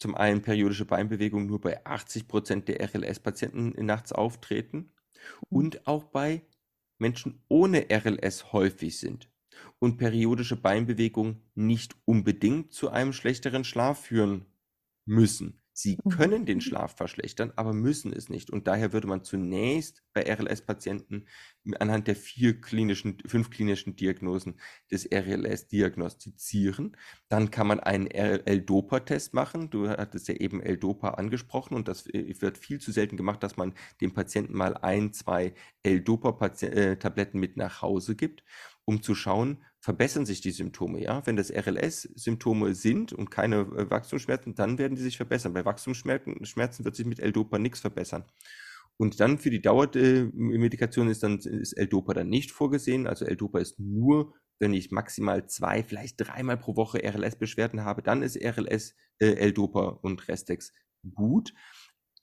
zum einen periodische Beinbewegungen nur bei 80 Prozent der RLS-Patienten nachts auftreten mhm. und auch bei Menschen ohne RLS häufig sind und periodische Beinbewegungen nicht unbedingt zu einem schlechteren Schlaf führen müssen. Sie mhm. können den Schlaf verschlechtern, aber müssen es nicht. Und daher würde man zunächst bei RLS-Patienten anhand der vier klinischen, fünf klinischen Diagnosen des RLS diagnostizieren. Dann kann man einen L-Dopa-Test machen. Du hattest ja eben L-Dopa angesprochen und das äh, wird viel zu selten gemacht, dass man dem Patienten mal ein, zwei L-Dopa-Tabletten mit nach Hause gibt, um zu schauen, verbessern sich die Symptome, ja. Wenn das RLS-Symptome sind und keine äh, Wachstumsschmerzen, dann werden die sich verbessern. Bei Wachstumsschmerzen wird sich mit L-Dopa nichts verbessern. Und dann für die Dauermedikation ist dann ist L-Dopa dann nicht vorgesehen. Also L-Dopa ist nur, wenn ich maximal zwei, vielleicht dreimal pro Woche RLS-Beschwerden habe, dann ist RLS, äh, L-Dopa und Restex gut.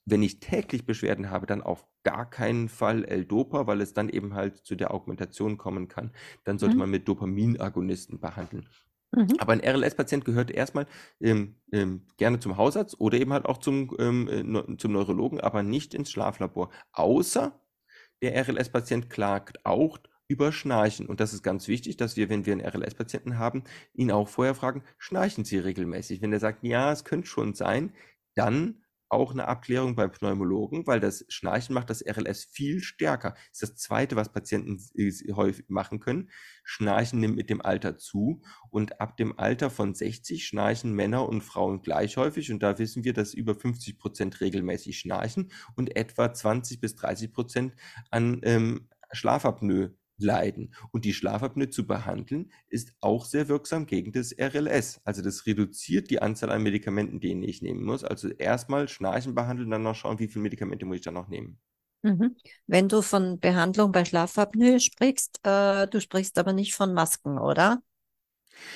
Wenn ich täglich Beschwerden habe, dann auf gar keinen Fall L-Dopa, weil es dann eben halt zu der Augmentation kommen kann. Dann sollte mhm. man mit Dopaminagonisten behandeln. Mhm. Aber ein RLS-Patient gehört erstmal ähm, ähm, gerne zum Hausarzt oder eben halt auch zum, ähm, äh, zum Neurologen, aber nicht ins Schlaflabor. Außer der RLS-Patient klagt auch über Schnarchen. Und das ist ganz wichtig, dass wir, wenn wir einen RLS-Patienten haben, ihn auch vorher fragen, schnarchen Sie regelmäßig? Wenn er sagt, ja, es könnte schon sein, dann auch eine Abklärung beim Pneumologen, weil das Schnarchen macht das RLS viel stärker. Das ist das Zweite, was Patienten häufig machen können. Schnarchen nimmt mit dem Alter zu und ab dem Alter von 60 schnarchen Männer und Frauen gleich häufig und da wissen wir, dass über 50 Prozent regelmäßig schnarchen und etwa 20 bis 30 Prozent an ähm, Schlafapnoe leiden. Und die Schlafapnoe zu behandeln ist auch sehr wirksam gegen das RLS. Also das reduziert die Anzahl an Medikamenten, die ich nehmen muss. Also erstmal Schnarchen behandeln, dann noch schauen, wie viele Medikamente muss ich dann noch nehmen. Mhm. Wenn du von Behandlung bei Schlafapnoe sprichst, äh, du sprichst aber nicht von Masken, oder?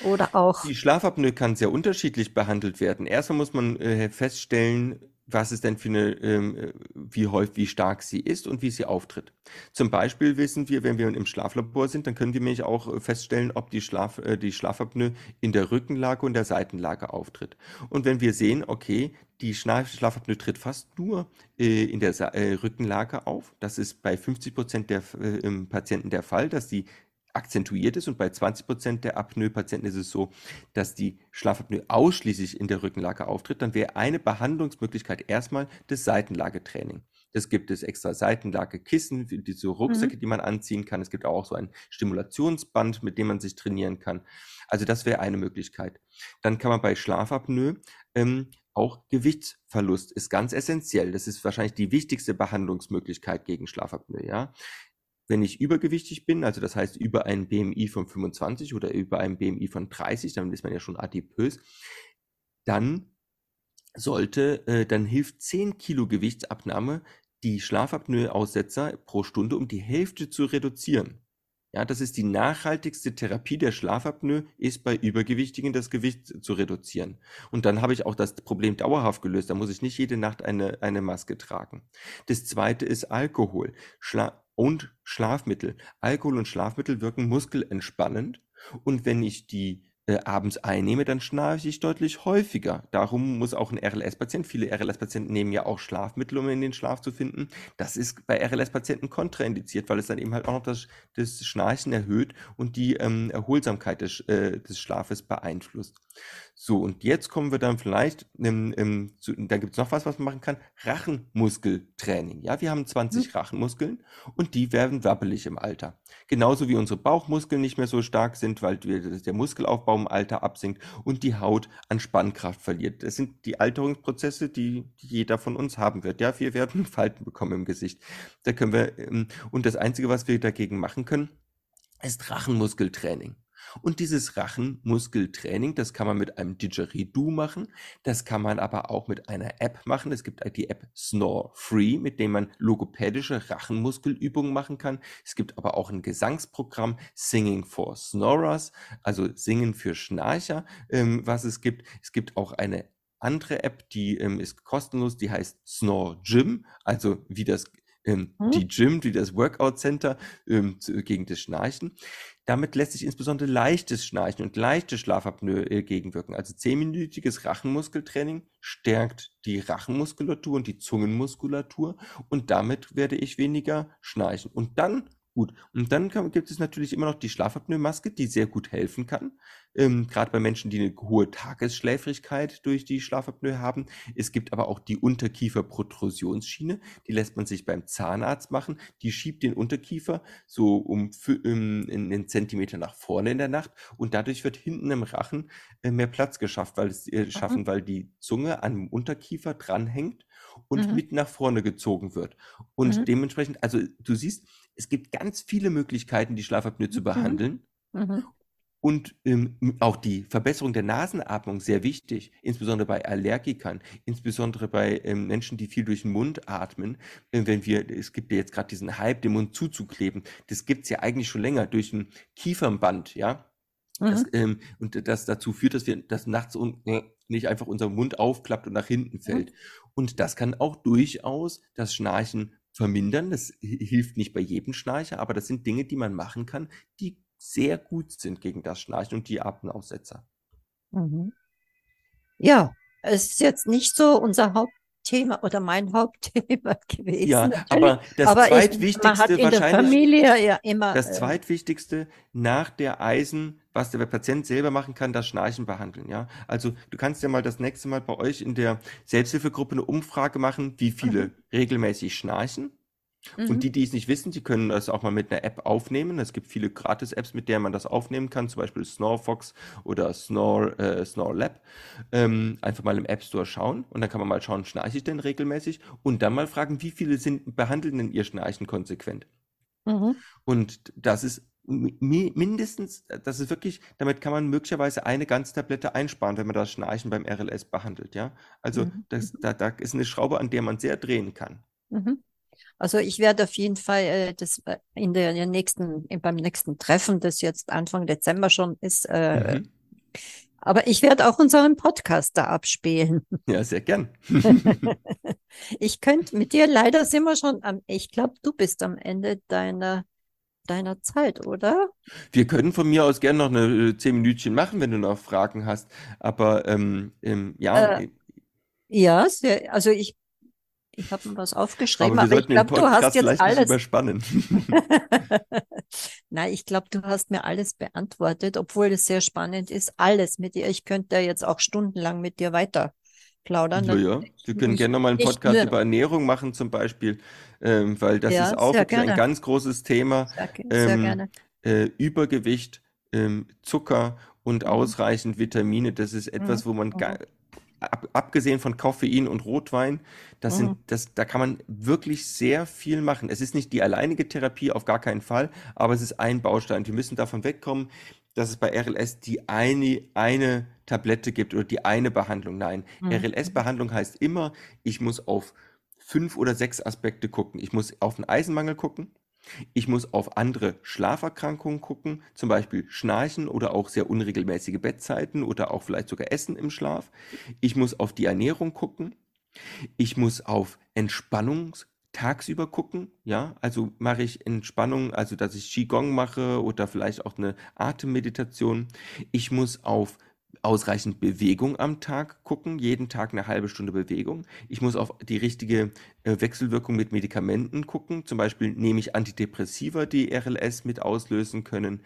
Oder auch. Die Schlafapnoe kann sehr unterschiedlich behandelt werden. Erstmal muss man äh, feststellen, was ist denn für eine, ähm, äh, wie häufig, wie stark sie ist und wie sie auftritt. Zum Beispiel wissen wir, wenn wir im Schlaflabor sind, dann können wir nämlich auch äh, feststellen, ob die, Schlaf, äh, die Schlafapnoe in der Rückenlage und der Seitenlage auftritt. Und wenn wir sehen, okay, die Schlafapnoe tritt fast nur in der Rückenlage auf, das ist bei 50 Prozent der Patienten der Fall, dass die akzentuiert ist und bei 20 Prozent der Apnoe-Patienten ist es so, dass die Schlafapnoe ausschließlich in der Rückenlage auftritt, dann wäre eine Behandlungsmöglichkeit erstmal das Seitenlagetraining. Das gibt es extra Seitenlagekissen, diese Rucksäcke, mhm. die man anziehen kann. Es gibt auch so ein Stimulationsband, mit dem man sich trainieren kann. Also das wäre eine Möglichkeit. Dann kann man bei Schlafapnoe ähm, auch Gewichtsverlust ist ganz essentiell. Das ist wahrscheinlich die wichtigste Behandlungsmöglichkeit gegen Schlafapnoe. Ja? Wenn ich übergewichtig bin, also das heißt über ein BMI von 25 oder über ein BMI von 30, dann ist man ja schon adipös, dann sollte, äh, dann hilft 10 Kilo Gewichtsabnahme die Schlafapnoe-Aussetzer pro Stunde um die Hälfte zu reduzieren. Ja, das ist die nachhaltigste Therapie der Schlafapnoe, ist bei Übergewichtigen das Gewicht zu reduzieren. Und dann habe ich auch das Problem dauerhaft gelöst. Da muss ich nicht jede Nacht eine, eine Maske tragen. Das zweite ist Alkohol. Schla und Schlafmittel. Alkohol und Schlafmittel wirken muskelentspannend. Und wenn ich die äh, abends einnehme, dann schnarche ich deutlich häufiger. Darum muss auch ein RLS-Patient, viele RLS-Patienten nehmen ja auch Schlafmittel, um in den Schlaf zu finden. Das ist bei RLS-Patienten kontraindiziert, weil es dann eben halt auch noch das, das Schnarchen erhöht und die ähm, Erholsamkeit des, äh, des Schlafes beeinflusst. So, und jetzt kommen wir dann vielleicht, ähm, ähm, zu, da gibt es noch was, was man machen kann, Rachenmuskeltraining. Ja, wir haben 20 mhm. Rachenmuskeln und die werden wabbelig im Alter. Genauso wie unsere Bauchmuskeln nicht mehr so stark sind, weil der Muskelaufbau im Alter absinkt und die Haut an Spannkraft verliert. Das sind die Alterungsprozesse, die, jeder von uns haben wird. Ja, wir werden Falten bekommen im Gesicht. Da können wir, ähm, und das Einzige, was wir dagegen machen können, ist Rachenmuskeltraining. Und dieses Rachenmuskeltraining, das kann man mit einem Didgeridoo machen, das kann man aber auch mit einer App machen. Es gibt die App Snore Free, mit dem man logopädische Rachenmuskelübungen machen kann. Es gibt aber auch ein Gesangsprogramm Singing for Snorers, also Singen für Schnarcher, ähm, was es gibt. Es gibt auch eine andere App, die ähm, ist kostenlos, die heißt Snore Gym, also wie das ähm, hm? die Gym, wie das Workout Center ähm, gegen das Schnarchen. Damit lässt sich insbesondere leichtes Schnarchen und leichte Schlafapnoe äh, gegenwirken. Also zehnminütiges Rachenmuskeltraining stärkt die Rachenmuskulatur und die Zungenmuskulatur und damit werde ich weniger schnarchen. Und dann Gut, und dann kann, gibt es natürlich immer noch die Schlafapnoe-Maske, die sehr gut helfen kann. Ähm, Gerade bei Menschen, die eine hohe Tagesschläfrigkeit durch die Schlafapnoe haben. Es gibt aber auch die Unterkieferprotrusionsschiene, die lässt man sich beim Zahnarzt machen. Die schiebt den Unterkiefer so um um, einen Zentimeter nach vorne in der Nacht und dadurch wird hinten im Rachen äh, mehr Platz geschafft, weil es äh, schaffen, weil die Zunge am Unterkiefer dranhängt und mhm. mit nach vorne gezogen wird. Und mhm. dementsprechend, also du siehst, es gibt ganz viele Möglichkeiten, die Schlafapnoe zu mhm. behandeln. Mhm. Und ähm, auch die Verbesserung der Nasenatmung sehr wichtig, insbesondere bei Allergikern, insbesondere bei ähm, Menschen, die viel durch den Mund atmen. Äh, wenn wir, es gibt ja jetzt gerade diesen Hype, den Mund zuzukleben. Das gibt es ja eigentlich schon länger durch ein Kiefernband, ja. Mhm. Das, ähm, und das dazu führt, dass wir das nachts un äh, nicht einfach unser Mund aufklappt und nach hinten mhm. fällt. Und das kann auch durchaus das Schnarchen vermindern. Das hilft nicht bei jedem Schnarcher, aber das sind Dinge, die man machen kann, die sehr gut sind gegen das Schnarchen und die Atemaussetzer. Mhm. Ja, es ist jetzt nicht so unser Hauptthema oder mein Hauptthema gewesen. Ja, aber das aber zweitwichtigste ich, man hat in der Familie ja immer. Das äh, zweitwichtigste nach der Eisen was der Patient selber machen kann, das Schnarchen behandeln. Ja, also du kannst ja mal das nächste Mal bei euch in der Selbsthilfegruppe eine Umfrage machen, wie viele mhm. regelmäßig schnarchen. Mhm. Und die, die es nicht wissen, die können das auch mal mit einer App aufnehmen. Es gibt viele Gratis-Apps, mit der man das aufnehmen kann, zum Beispiel Snorefox oder Snore, äh, Snore Lab. Ähm, einfach mal im App Store schauen und dann kann man mal schauen, schnarche ich denn regelmäßig? Und dann mal fragen, wie viele sind, behandeln denn ihr Schnarchen konsequent? Mhm. Und das ist mindestens, das ist wirklich, damit kann man möglicherweise eine ganze Tablette einsparen, wenn man das Schnarchen beim RLS behandelt, ja. Also mhm. das, da, da ist eine Schraube, an der man sehr drehen kann. Mhm. Also ich werde auf jeden Fall äh, das äh, in der, in nächsten, beim nächsten Treffen, das jetzt Anfang Dezember schon ist, äh, mhm. aber ich werde auch unseren Podcast da abspielen. Ja, sehr gern. ich könnte mit dir, leider sind wir schon am, ich glaube, du bist am Ende deiner deiner Zeit, oder? Wir können von mir aus gerne noch eine äh, zehn Minütchen machen, wenn du noch Fragen hast. Aber ähm, ähm, ja. Äh, ja, sehr, also ich, ich habe mir was aufgeschrieben, aber, aber ich glaube, du hast jetzt alles. Überspannen. Nein, ich glaube, du hast mir alles beantwortet, obwohl es sehr spannend ist. Alles mit dir. Ich könnte jetzt auch stundenlang mit dir weiter plaudern. Ja, ja. Wir können gerne nochmal einen Podcast über Ernährung machen zum Beispiel, ähm, weil das ja, ist auch wirklich ein ganz großes Thema. Sehr, sehr ähm. Äh, Übergewicht, ähm, Zucker und mhm. ausreichend Vitamine, das ist etwas, mhm. wo man, mhm. ab, abgesehen von Koffein und Rotwein, das mhm. sind, das, da kann man wirklich sehr viel machen. Es ist nicht die alleinige Therapie, auf gar keinen Fall, aber es ist ein Baustein. Wir müssen davon wegkommen, dass es bei RLS die eine, eine Tablette gibt oder die eine Behandlung. Nein, mhm. RLS-Behandlung heißt immer, ich muss auf fünf oder sechs Aspekte gucken. Ich muss auf den Eisenmangel gucken. Ich muss auf andere Schlaferkrankungen gucken, zum Beispiel Schnarchen oder auch sehr unregelmäßige Bettzeiten oder auch vielleicht sogar Essen im Schlaf. Ich muss auf die Ernährung gucken. Ich muss auf Entspannungs- tagsüber gucken, ja, also mache ich Entspannung, also dass ich Qigong mache oder vielleicht auch eine Atemmeditation. Ich muss auf ausreichend Bewegung am Tag gucken, jeden Tag eine halbe Stunde Bewegung. Ich muss auf die richtige äh, Wechselwirkung mit Medikamenten gucken. Zum Beispiel nehme ich Antidepressiva, die RLS mit auslösen können.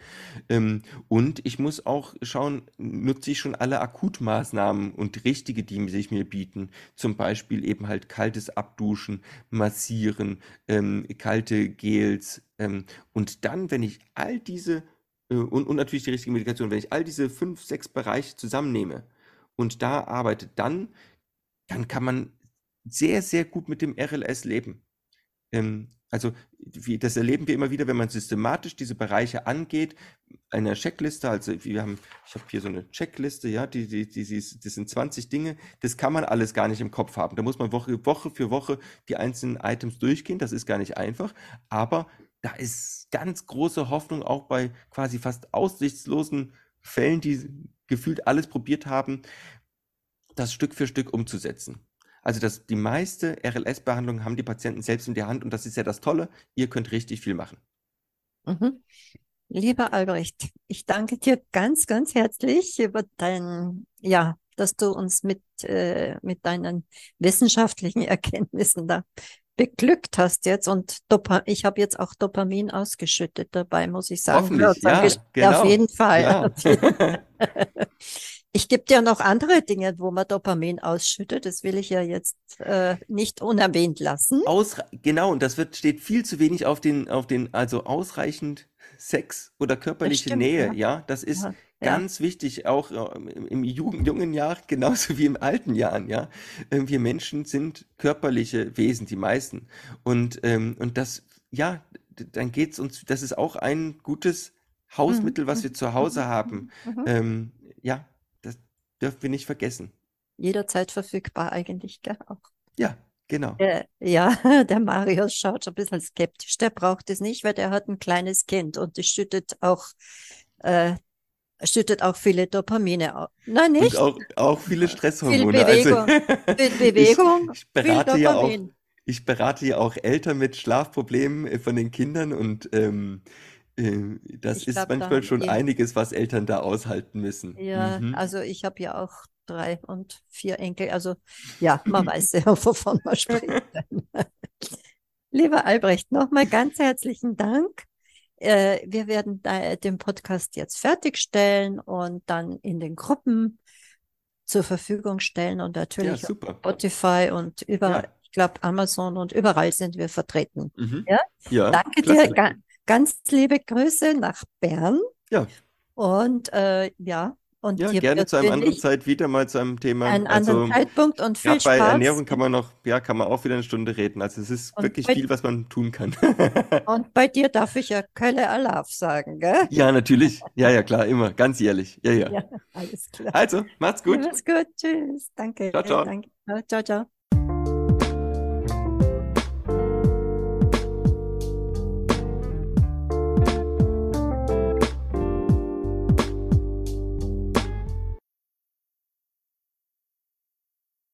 Ähm, und ich muss auch schauen, nutze ich schon alle Akutmaßnahmen und richtige, die sich mir bieten. Zum Beispiel eben halt kaltes Abduschen, Massieren, ähm, kalte Gels. Ähm, und dann, wenn ich all diese und, und natürlich die richtige Medikation. Wenn ich all diese fünf, sechs Bereiche zusammennehme und da arbeite, dann, dann kann man sehr, sehr gut mit dem RLS leben. Ähm, also wie, das erleben wir immer wieder, wenn man systematisch diese Bereiche angeht, eine Checkliste, also wir haben, ich habe hier so eine Checkliste, ja, die, die, die, die, das sind 20 Dinge, das kann man alles gar nicht im Kopf haben. Da muss man Woche, Woche für Woche die einzelnen Items durchgehen, das ist gar nicht einfach, aber da ist ganz große Hoffnung auch bei quasi fast aussichtslosen Fällen, die gefühlt alles probiert haben, das Stück für Stück umzusetzen. Also das, die meiste RLS-Behandlung haben die Patienten selbst in der Hand und das ist ja das Tolle, ihr könnt richtig viel machen. Mhm. Lieber Albrecht, ich danke dir ganz, ganz herzlich über dein, ja, dass du uns mit, äh, mit deinen wissenschaftlichen Erkenntnissen da beglückt hast jetzt und Dopa ich habe jetzt auch Dopamin ausgeschüttet dabei, muss ich sagen. Hoffentlich, ja, genau. Auf jeden Fall. Ja. ich gibt ja noch andere Dinge, wo man Dopamin ausschüttet. Das will ich ja jetzt äh, nicht unerwähnt lassen. Ausre genau, und das wird, steht viel zu wenig auf den, auf den, also ausreichend Sex oder körperliche stimmt, Nähe, ja. ja. das ist ja. Ganz wichtig, auch äh, im Jugend, jungen Jahr, genauso wie im alten Jahren, ja. Ähm, wir Menschen sind körperliche Wesen, die meisten. Und, ähm, und das, ja, dann geht's uns, das ist auch ein gutes Hausmittel, was mhm. wir zu Hause mhm. haben. Mhm. Ähm, ja, das dürfen wir nicht vergessen. Jederzeit verfügbar eigentlich, gell? Auch. Ja, Genau. Äh, ja, der Marius schaut schon ein bisschen skeptisch. Der braucht es nicht, weil der hat ein kleines Kind und das schüttet auch, äh, schüttet auch viele Dopamine aus. Nein, nicht? Und auch, auch viele Stresshormone. Viel Bewegung. Also, viel Bewegung. ich, ich berate ja auch, ich berate ja auch Eltern mit Schlafproblemen äh, von den Kindern und ähm, äh, das ich ist glaub, manchmal schon einiges, was Eltern da aushalten müssen. Ja, mhm. also ich habe ja auch drei und vier Enkel. Also ja, man weiß ja, wovon man spricht. Lieber Albrecht, nochmal ganz herzlichen Dank. Äh, wir werden den Podcast jetzt fertigstellen und dann in den Gruppen zur Verfügung stellen und natürlich ja, Spotify und überall, ja. ich glaube Amazon und überall sind wir vertreten. Mhm. Ja? ja? Danke klasse. dir. Ga ganz liebe Grüße nach Bern. Ja. Und äh, ja, Und Ja, gerne zu einem anderen Zeit wieder mal zu einem Thema. einen Also anderen Zeitpunkt und viel gerade bei. Ernährung kann man noch, ja, kann man auch wieder eine Stunde reden. Also es ist Und wirklich viel, was man tun kann. Und bei dir darf ich ja Kölle Alaf sagen, gell? Ja, natürlich. Ja, ja, klar, immer. Ganz jährlich. Ja, ja. Ja, alles klar. Also, macht's gut. Alles gut. Tschüss. Danke. Ciao, ciao. Danke. Ciao, ciao.